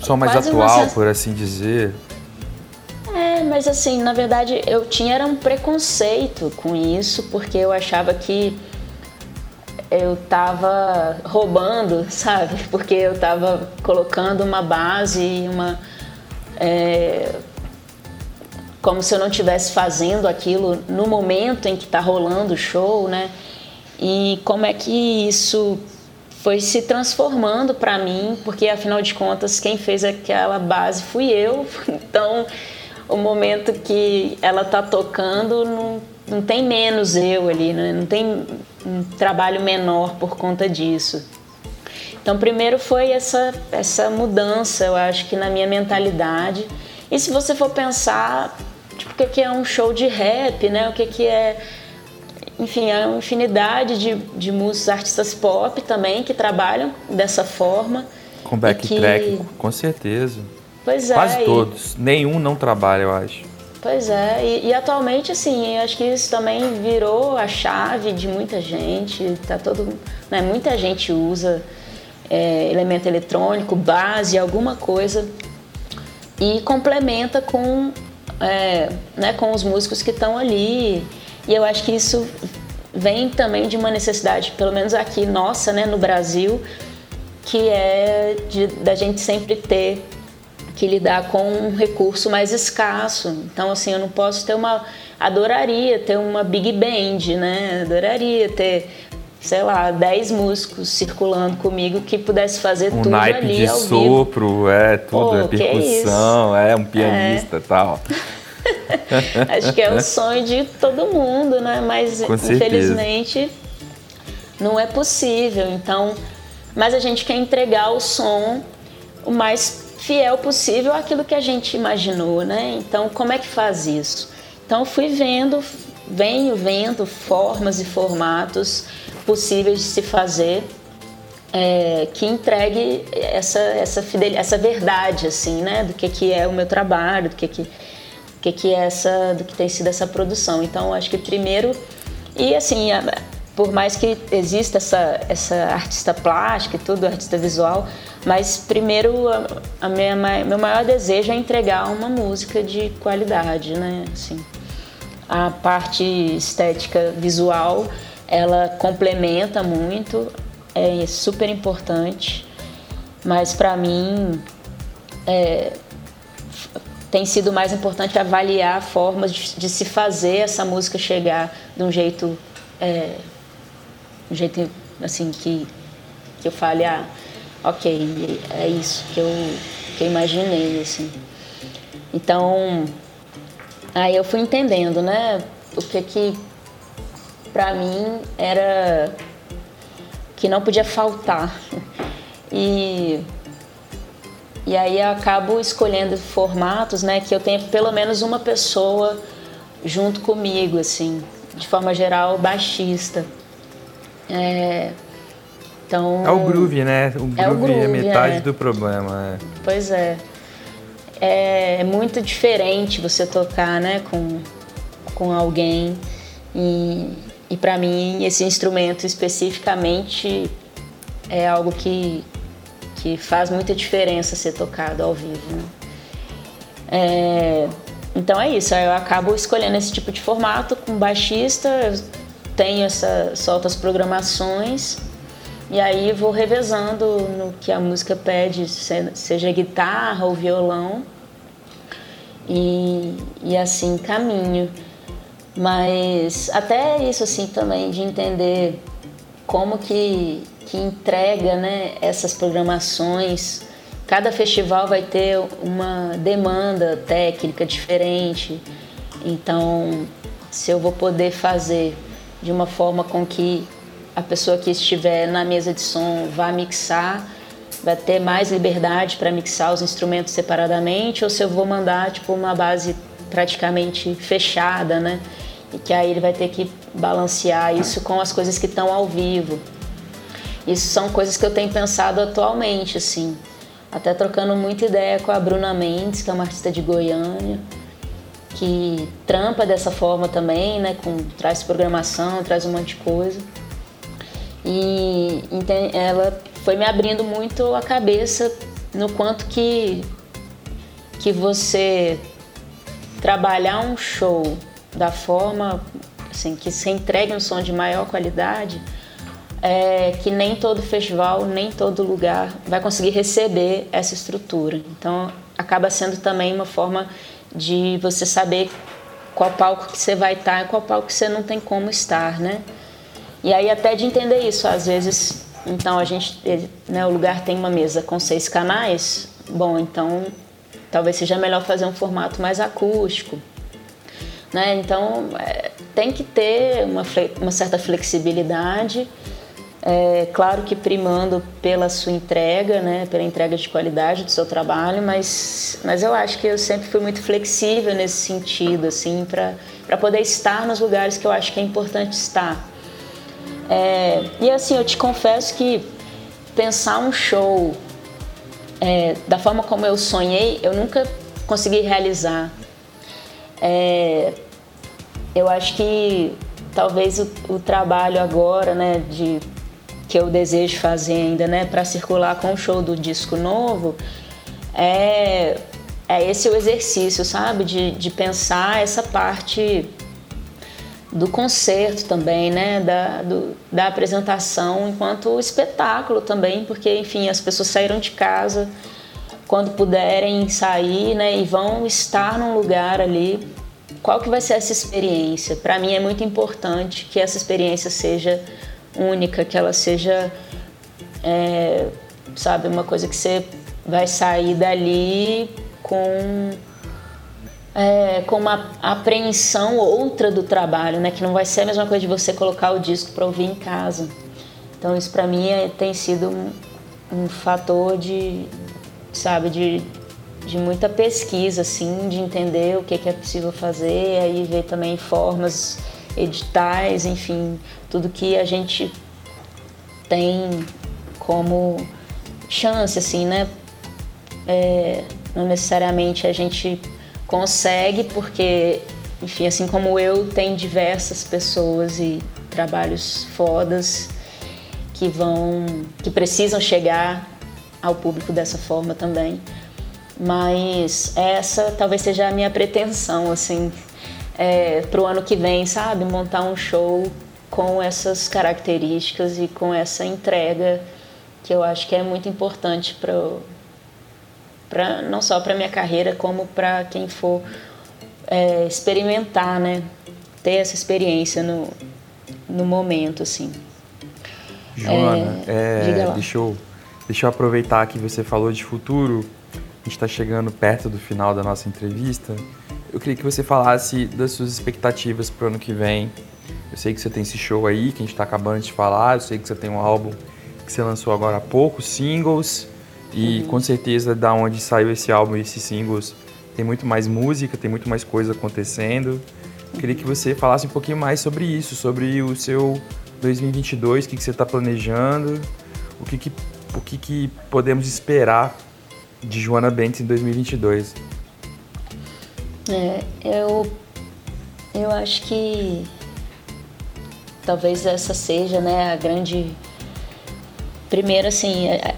S4: som mais atual uma... por assim dizer
S5: é, mas assim, na verdade eu tinha era um preconceito com isso, porque eu achava que eu tava roubando, sabe? Porque eu tava colocando uma base, uma. É, como se eu não estivesse fazendo aquilo no momento em que está rolando o show, né? E como é que isso foi se transformando para mim, porque afinal de contas quem fez aquela base fui eu. Então, o momento que ela tá tocando não, não tem menos eu ali, né? não tem um trabalho menor por conta disso. Então, primeiro foi essa, essa mudança, eu acho que na minha mentalidade. E se você for pensar, tipo, o que é um show de rap, né? O que, que é. Enfim, há uma infinidade de, de músicos, artistas pop também que trabalham dessa forma.
S4: Com backtrack, que... com certeza.
S5: Pois é.
S4: Quase todos. Nenhum não trabalha, eu acho.
S5: Pois é, e, e, atualmente assim, acho que isso também virou a chave de muita gente, tá todo, né, muita gente usa é, elemento eletrônico, base, alguma coisa e complementa com, é, né, com os músicos que estão ali. E eu acho que isso vem também de uma necessidade, pelo menos aqui nossa, né, no Brasil, que é de, da gente sempre ter que lidar com um recurso mais escasso. Então, assim, eu não posso ter uma. Adoraria ter uma big band, né? Adoraria ter, sei lá, 10 músicos circulando comigo que pudesse fazer
S4: um
S5: tudo
S4: naipe
S5: ali
S4: de
S5: ao
S4: sopro,
S5: vivo.
S4: é tudo, é percussão, é, é, um pianista e é. tal.
S5: Acho que é o sonho de todo mundo, né? Mas infelizmente não é possível. Então, mas a gente quer entregar o som o mais fiel possível àquilo que a gente imaginou, né? Então, como é que faz isso? Então, fui vendo, venho vendo formas e formatos possíveis de se fazer é, que entregue essa essa fidel, essa verdade assim, né? Do que que é o meu trabalho, do que que que que é essa, do que tem sido essa produção. Então, acho que primeiro e assim por mais que exista essa, essa artista plástica e tudo, artista visual, mas primeiro a, a minha, meu maior desejo é entregar uma música de qualidade, né? Assim, a parte estética visual ela complementa muito, é super importante, mas para mim é, tem sido mais importante avaliar formas de, de, se fazer essa música chegar de um jeito, é, um jeito assim que, que eu fale, ah, ok, é isso que eu, que eu imaginei, assim. Então, aí eu fui entendendo, né, o que que para mim era que não podia faltar. E e aí eu acabo escolhendo formatos, né, que eu tenha pelo menos uma pessoa junto comigo, assim, de forma geral, baixista. É, então,
S4: é o groove, né? O groove é, o groove, é metade é. do problema. É.
S5: Pois é. é. É muito diferente você tocar, né, com, com alguém. E, e para mim, esse instrumento especificamente é algo que que faz muita diferença ser tocado ao vivo. Né? É, então é isso, eu acabo escolhendo esse tipo de formato com baixista, tenho essa, solto as programações e aí vou revezando no que a música pede, seja guitarra ou violão, e, e assim caminho. Mas até isso assim também de entender como que que entrega né, essas programações. Cada festival vai ter uma demanda técnica diferente. Então, se eu vou poder fazer de uma forma com que a pessoa que estiver na mesa de som vá mixar, vai ter mais liberdade para mixar os instrumentos separadamente, ou se eu vou mandar tipo uma base praticamente fechada, né? E que aí ele vai ter que balancear isso com as coisas que estão ao vivo. Isso são coisas que eu tenho pensado atualmente, assim. Até trocando muita ideia com a Bruna Mendes, que é uma artista de Goiânia, que trampa dessa forma também, né? Com, traz programação, traz um monte de coisa. E ela foi me abrindo muito a cabeça no quanto que, que você trabalhar um show da forma assim, que você entregue um som de maior qualidade é que nem todo festival, nem todo lugar vai conseguir receber essa estrutura. Então, acaba sendo também uma forma de você saber qual palco que você vai estar e qual palco que você não tem como estar, né? E aí até de entender isso, às vezes, então a gente, né, o lugar tem uma mesa com seis canais, bom, então talvez seja melhor fazer um formato mais acústico, né? Então é, tem que ter uma, uma certa flexibilidade é, claro que primando pela sua entrega, né, pela entrega de qualidade do seu trabalho, mas, mas eu acho que eu sempre fui muito flexível nesse sentido, assim, para poder estar nos lugares que eu acho que é importante estar. É, e assim, eu te confesso que pensar um show é, da forma como eu sonhei, eu nunca consegui realizar. É, eu acho que talvez o, o trabalho agora, né, de que eu desejo fazer ainda, né, para circular com o show do disco novo, é, é esse o exercício, sabe? De, de pensar essa parte do concerto também, né? Da, do, da apresentação enquanto espetáculo também, porque, enfim, as pessoas saíram de casa quando puderem sair, né? E vão estar num lugar ali. Qual que vai ser essa experiência? Para mim é muito importante que essa experiência seja única, que ela seja, é, sabe, uma coisa que você vai sair dali com é, com uma apreensão outra do trabalho, né? Que não vai ser a mesma coisa de você colocar o disco para ouvir em casa. Então isso para mim é, tem sido um, um, fator de, sabe, de, de muita pesquisa, assim, de entender o que, que é possível fazer, aí ver também formas editais, enfim, tudo que a gente tem como chance, assim, né? É, não necessariamente a gente consegue, porque, enfim, assim como eu, tem diversas pessoas e trabalhos fodas que vão, que precisam chegar ao público dessa forma também. Mas essa talvez seja a minha pretensão, assim, é, para o ano que vem, sabe? Montar um show com essas características e com essa entrega que eu acho que é muito importante para não só para minha carreira, como para quem for é, experimentar, né? Ter essa experiência no, no momento, assim.
S4: Joana, é, é, deixa, eu, deixa eu aproveitar que você falou de futuro. A gente está chegando perto do final da nossa entrevista. Eu queria que você falasse das suas expectativas para o ano que vem. Eu sei que você tem esse show aí que a gente está acabando de falar. Eu sei que você tem um álbum que você lançou agora há pouco, singles. E uhum. com certeza, da onde saiu esse álbum e esses singles, tem muito mais música, tem muito mais coisa acontecendo. Eu queria que você falasse um pouquinho mais sobre isso, sobre o seu 2022, o que, que você está planejando, o que, que, o que, que podemos esperar de Joana Bentes em 2022.
S5: É, eu, eu acho que talvez essa seja né, a grande. Primeiro, assim, é, é,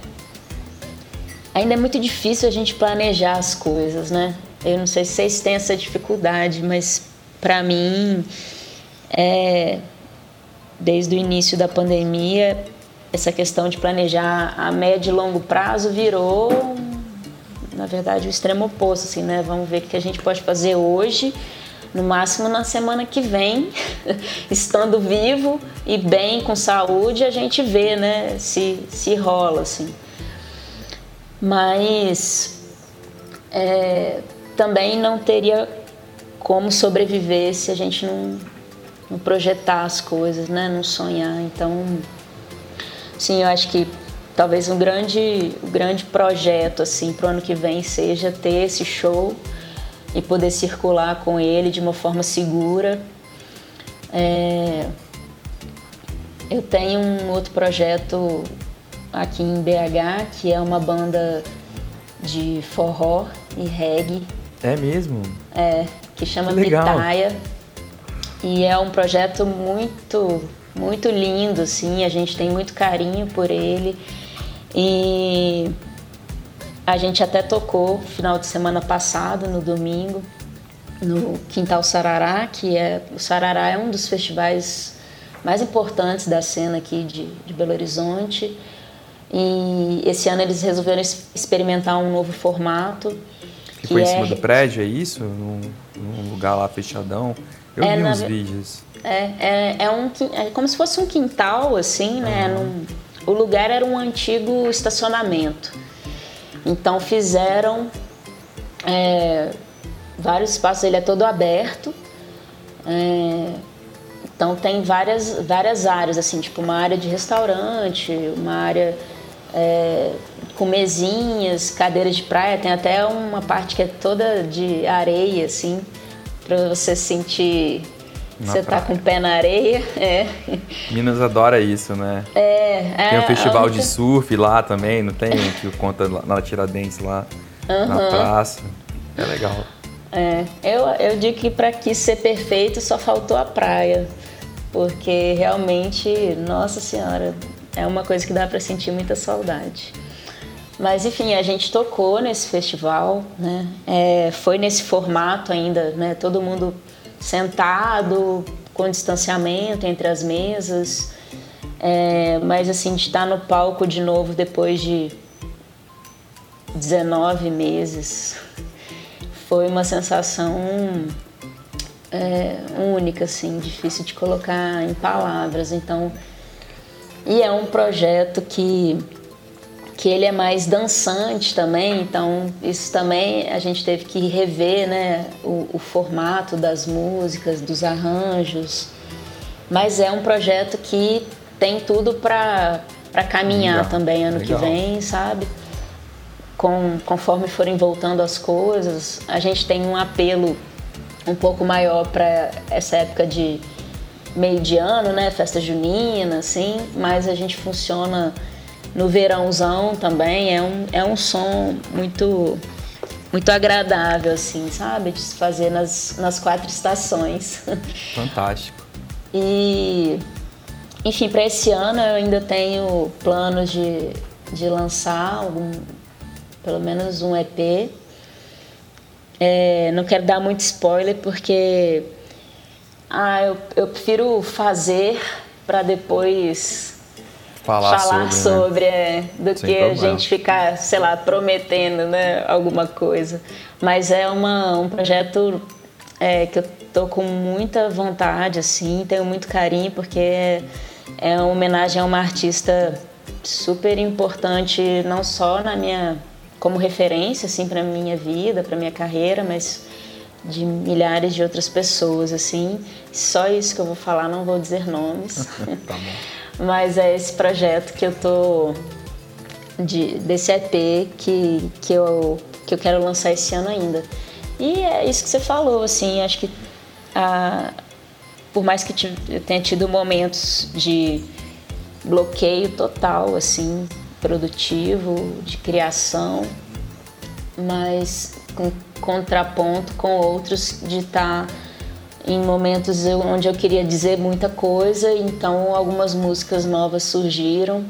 S5: ainda é muito difícil a gente planejar as coisas, né? Eu não sei se vocês têm essa dificuldade, mas para mim, é, desde o início da pandemia, essa questão de planejar a médio e longo prazo virou na verdade, o extremo oposto, assim, né? Vamos ver o que a gente pode fazer hoje, no máximo na semana que vem, estando vivo e bem, com saúde, a gente vê, né? Se, se rola, assim. Mas é, também não teria como sobreviver se a gente não, não projetar as coisas, né? Não sonhar. Então, sim, eu acho que talvez um grande, um grande projeto assim para o ano que vem seja ter esse show e poder circular com ele de uma forma segura. É, eu tenho um outro projeto aqui em BH que é uma banda de forró e reggae.
S4: É mesmo?
S5: É, que chama que Pitaia. E é um projeto muito, muito lindo, assim, a gente tem muito carinho por ele. E a gente até tocou final de semana passado, no domingo, no Quintal Sarará, que é o Sarará é um dos festivais mais importantes da cena aqui de, de Belo Horizonte. E esse ano eles resolveram experimentar um novo formato.
S4: Que, foi em cima é... do prédio, é isso? Num, num lugar lá fechadão? Eu é, vi uns vídeos.
S5: É, é, é, um, é como se fosse um quintal, assim, né? Uhum. Num, o lugar era um antigo estacionamento. Então fizeram é, vários espaços, ele é todo aberto. É, então tem várias, várias áreas, assim, tipo uma área de restaurante, uma área é, com mesinhas, cadeiras de praia, tem até uma parte que é toda de areia, assim, para você sentir você tá com o pé na areia, é.
S4: Minas adora isso, né?
S5: É,
S4: é Tem um festival de surf lá também, não tem? Que conta na Tiradentes lá, uhum. na praça. É legal.
S5: É, eu, eu digo que para que ser perfeito só faltou a praia. Porque realmente, nossa senhora, é uma coisa que dá para sentir muita saudade. Mas enfim, a gente tocou nesse festival, né? É, foi nesse formato ainda, né? Todo mundo sentado, com distanciamento entre as mesas. É, mas assim, de estar no palco de novo depois de 19 meses foi uma sensação é, única, assim, difícil de colocar em palavras. Então, e é um projeto que que ele é mais dançante também, então isso também a gente teve que rever né, o, o formato das músicas, dos arranjos, mas é um projeto que tem tudo para caminhar Legal. também ano Legal. que vem, sabe? Com, conforme forem voltando as coisas, a gente tem um apelo um pouco maior para essa época de meio de ano, né, festa junina, assim, mas a gente funciona no verãozão também é um, é um som muito muito agradável assim, sabe, de se fazer nas, nas quatro estações.
S4: Fantástico.
S5: e enfim, para esse ano eu ainda tenho planos de, de lançar algum, pelo menos um EP. É, não quero dar muito spoiler porque ah, eu, eu prefiro fazer para depois
S4: falar,
S5: falar
S4: sobre,
S5: sobre,
S4: né?
S5: é, do
S4: Sem
S5: que a
S4: problema.
S5: gente ficar, sei lá, prometendo né, alguma coisa. Mas é uma, um projeto é, que eu tô com muita vontade, assim, tenho muito carinho, porque é, é uma homenagem a uma artista super importante, não só na minha como referência assim para minha vida, para minha carreira, mas de milhares de outras pessoas assim. Só isso que eu vou falar, não vou dizer nomes.
S4: Tá bom.
S5: Mas é esse projeto que eu tô de, desse EP que, que, eu, que eu quero lançar esse ano ainda. E é isso que você falou, assim, acho que a, por mais que eu tenha tido momentos de bloqueio total, assim, produtivo, de criação, mas com contraponto com outros de estar em momentos onde eu queria dizer muita coisa, então algumas músicas novas surgiram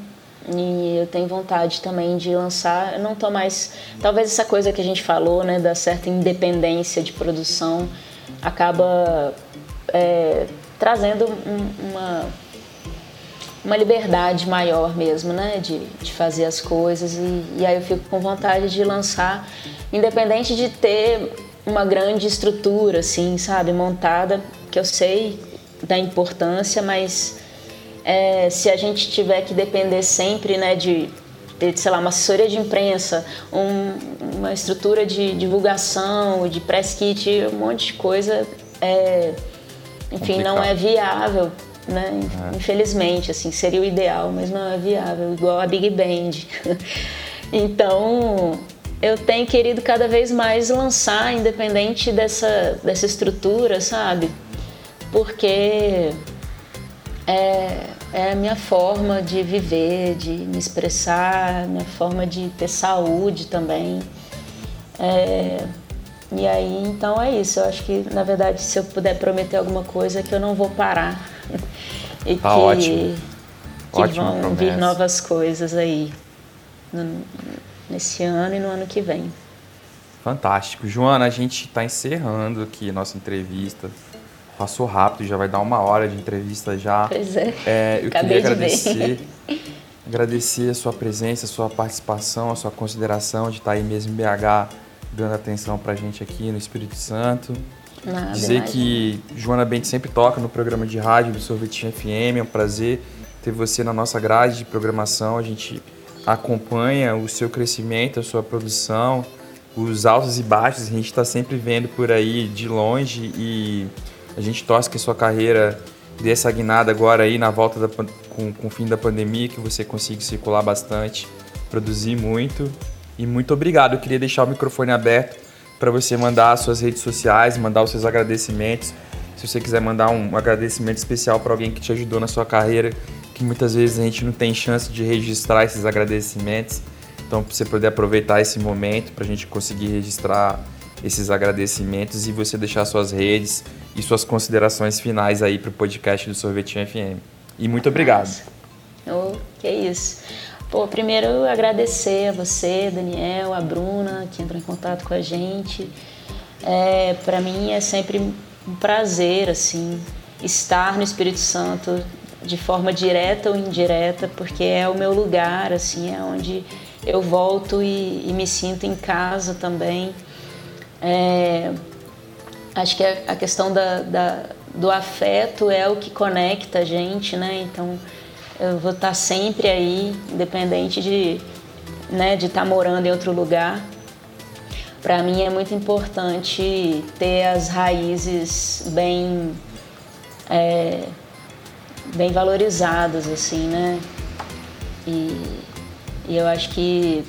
S5: e eu tenho vontade também de lançar. Eu não tô mais, talvez essa coisa que a gente falou, né, da certa independência de produção acaba é, trazendo um- uma uma liberdade maior mesmo, né? De, de fazer as coisas. E, e aí eu fico com vontade de lançar, independente de ter uma grande estrutura, assim, sabe? Montada, que eu sei da importância, mas é, se a gente tiver que depender sempre, né? De ter, sei lá, uma assessoria de imprensa, um- uma estrutura de divulgação, de press kit, um monte de coisa, é, enfim, não
S4: Complicado.
S5: é viável, né? Infelizmente, assim, seria o ideal, mas não é viável, igual a Big Band. então, eu tenho querido cada vez mais lançar, independente dessa, dessa estrutura, sabe? Porque é, é a minha forma de viver, de me expressar, minha forma de ter saúde também. É, e aí, então é isso. Eu acho que, na verdade, se eu puder prometer alguma coisa, é que eu não vou parar. e
S4: Tá
S5: que,
S4: ótimo.
S5: que
S4: Ótima
S5: vão vir
S4: promessa.
S5: novas coisas aí nesse ano e no ano que vem.
S4: Fantástico. Joana, a gente está encerrando aqui a nossa entrevista. Passou rápido, já vai dar uma hora de entrevista já.
S5: Pois é.
S4: É, eu
S5: Acabei
S4: queria agradecer, agradecer a sua presença, a sua participação, a sua consideração de estar aí mesmo em BH, dando atenção pra gente aqui no Espírito Santo.
S5: Nada,
S4: Dizer
S5: imagina.
S4: que Joana Bente sempre toca no programa de rádio do Sorvetinho FM. É um prazer ter você na nossa grade de programação. A gente acompanha o seu crescimento, a sua produção, os altos e baixos. A gente está sempre vendo por aí de longe e a gente torce que a sua carreira dê essa guinada agora aí na volta da, com, com o fim da pandemia, que você consiga circular bastante, produzir muito. E muito obrigado. Eu queria deixar o microfone aberto para você mandar as suas redes sociais, mandar os seus agradecimentos. Se você quiser mandar um agradecimento especial para alguém que te ajudou na sua carreira, que muitas vezes a gente não tem chance de registrar esses agradecimentos. Então, pra você poder aproveitar esse momento para a gente conseguir registrar esses agradecimentos e você deixar suas redes e suas considerações finais aí para o podcast do Sorvetinho FM. E muito obrigado.
S5: Oh, que isso. Pô, primeiro agradecer a você, Daniel, a Bruna, que entrou em contato com a gente. É, para mim é sempre um prazer, assim, estar no Espírito Santo de forma direta ou indireta, porque é o meu lugar, assim, é onde eu volto e, e me sinto em casa também. É, acho que a, questão da, da- do afeto é o que conecta a gente, né? Então eu vou estar sempre aí, independente de né, de estar morando em outro lugar. Para mim é muito importante ter as raízes bem é, bem valorizadas assim, né? E, e eu acho que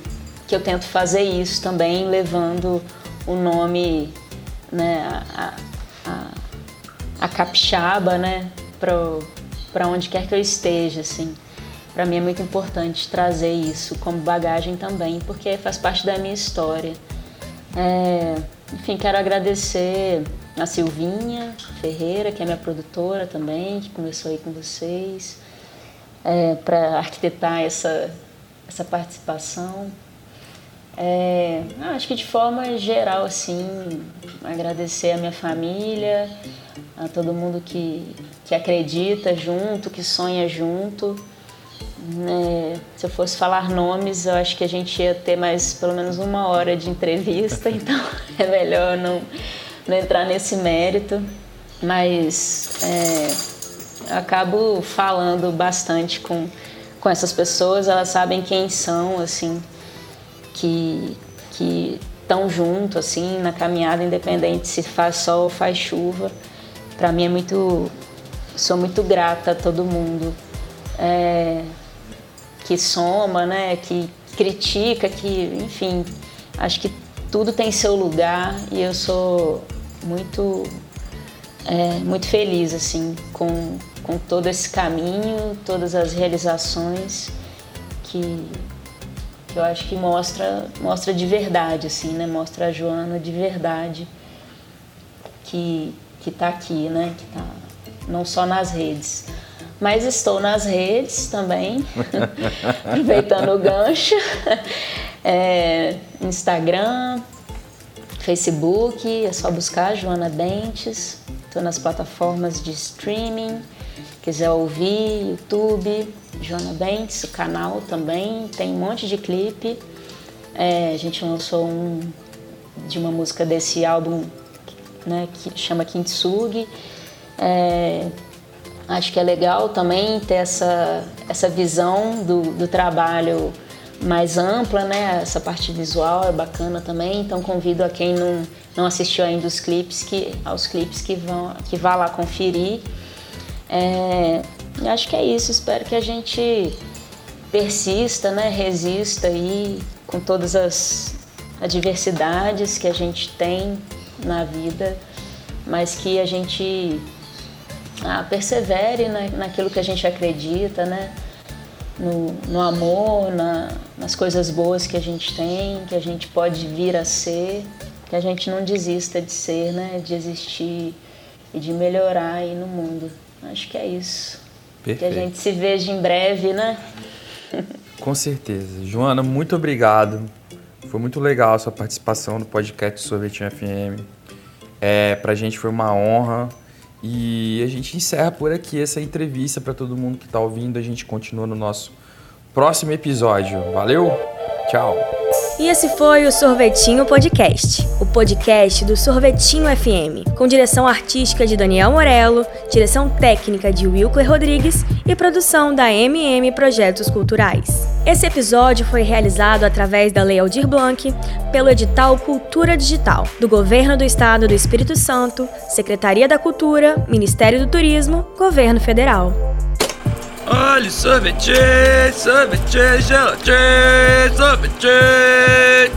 S5: que eu tento fazer isso também, levando o nome, né, a, a, a capixaba, né, para onde quer que eu esteja, assim. Para mim é muito importante trazer isso como bagagem também, porque faz parte da minha história. É, enfim, quero agradecer a Silvinha Ferreira, que é minha produtora também, que começou aí com vocês, para arquitetar essa, essa participação. É, acho que de forma geral, assim, agradecer a minha família, a todo mundo que, que acredita junto, que sonha junto. É, se eu fosse falar nomes, eu acho que a gente ia ter mais pelo menos uma hora de entrevista, então é melhor não, não entrar nesse mérito. Mas é, acabo falando bastante com, com essas pessoas, elas sabem quem são, assim, que, que estão junto, assim, na caminhada, independente se faz sol ou faz chuva. Para mim é muito. Sou muito grata a todo mundo. É, que soma, né, que critica, que, enfim, acho que tudo tem seu lugar e eu sou muito é, muito feliz assim com, com todo esse caminho, todas as realizações que, que eu acho que mostra mostra de verdade assim, né, mostra a Joana de verdade que que está aqui, né, que tá não só nas redes. Mas estou nas redes também, aproveitando o gancho. É, Instagram, Facebook, é só buscar Joana Bentes. Estou nas plataformas de streaming. Quiser ouvir, YouTube, Joana Bentes, o canal também. Tem um monte de clipe. É, a gente lançou um de uma música desse álbum né, que chama Kintsugi. É, Acho que é legal também ter essa, essa visão do, do trabalho mais ampla, né? Essa parte visual é bacana também. Então convido a quem não, não assistiu ainda os clipes, que, aos clipes que vão que vá lá conferir. É, acho que é isso. Espero que a gente persista, né? Resista aí com todas as adversidades que a gente tem na vida, mas que a gente ah, persevere na, naquilo que a gente acredita, né? No, no amor, na, nas coisas boas que a gente tem, que a gente pode vir a ser, que a gente não desista de ser, né? De existir e de melhorar aí no mundo. Acho que é isso. Perfeito. Que a gente se veja em breve, né?
S4: Com certeza. Joana, muito obrigado. Foi muito legal a sua participação no podcast Sorvetinho FM. É, pra gente foi uma honra. E a gente encerra por aqui essa entrevista para todo mundo que está ouvindo. A gente continua no nosso próximo episódio. Valeu, tchau.
S3: E esse foi o Sorvetinho Podcast, o podcast do Sorvetinho FM, com direção artística de Daniel Morello, direção técnica de Wilker Rodrigues e produção da MM Projetos Culturais. Esse episódio foi realizado através da Lei Aldir Blanc, pelo edital Cultura Digital, do Governo do Estado do Espírito Santo, Secretaria da Cultura, Ministério do Turismo, Governo Federal.
S2: Olha, sorvete, sorvete, gelatina, sorvete.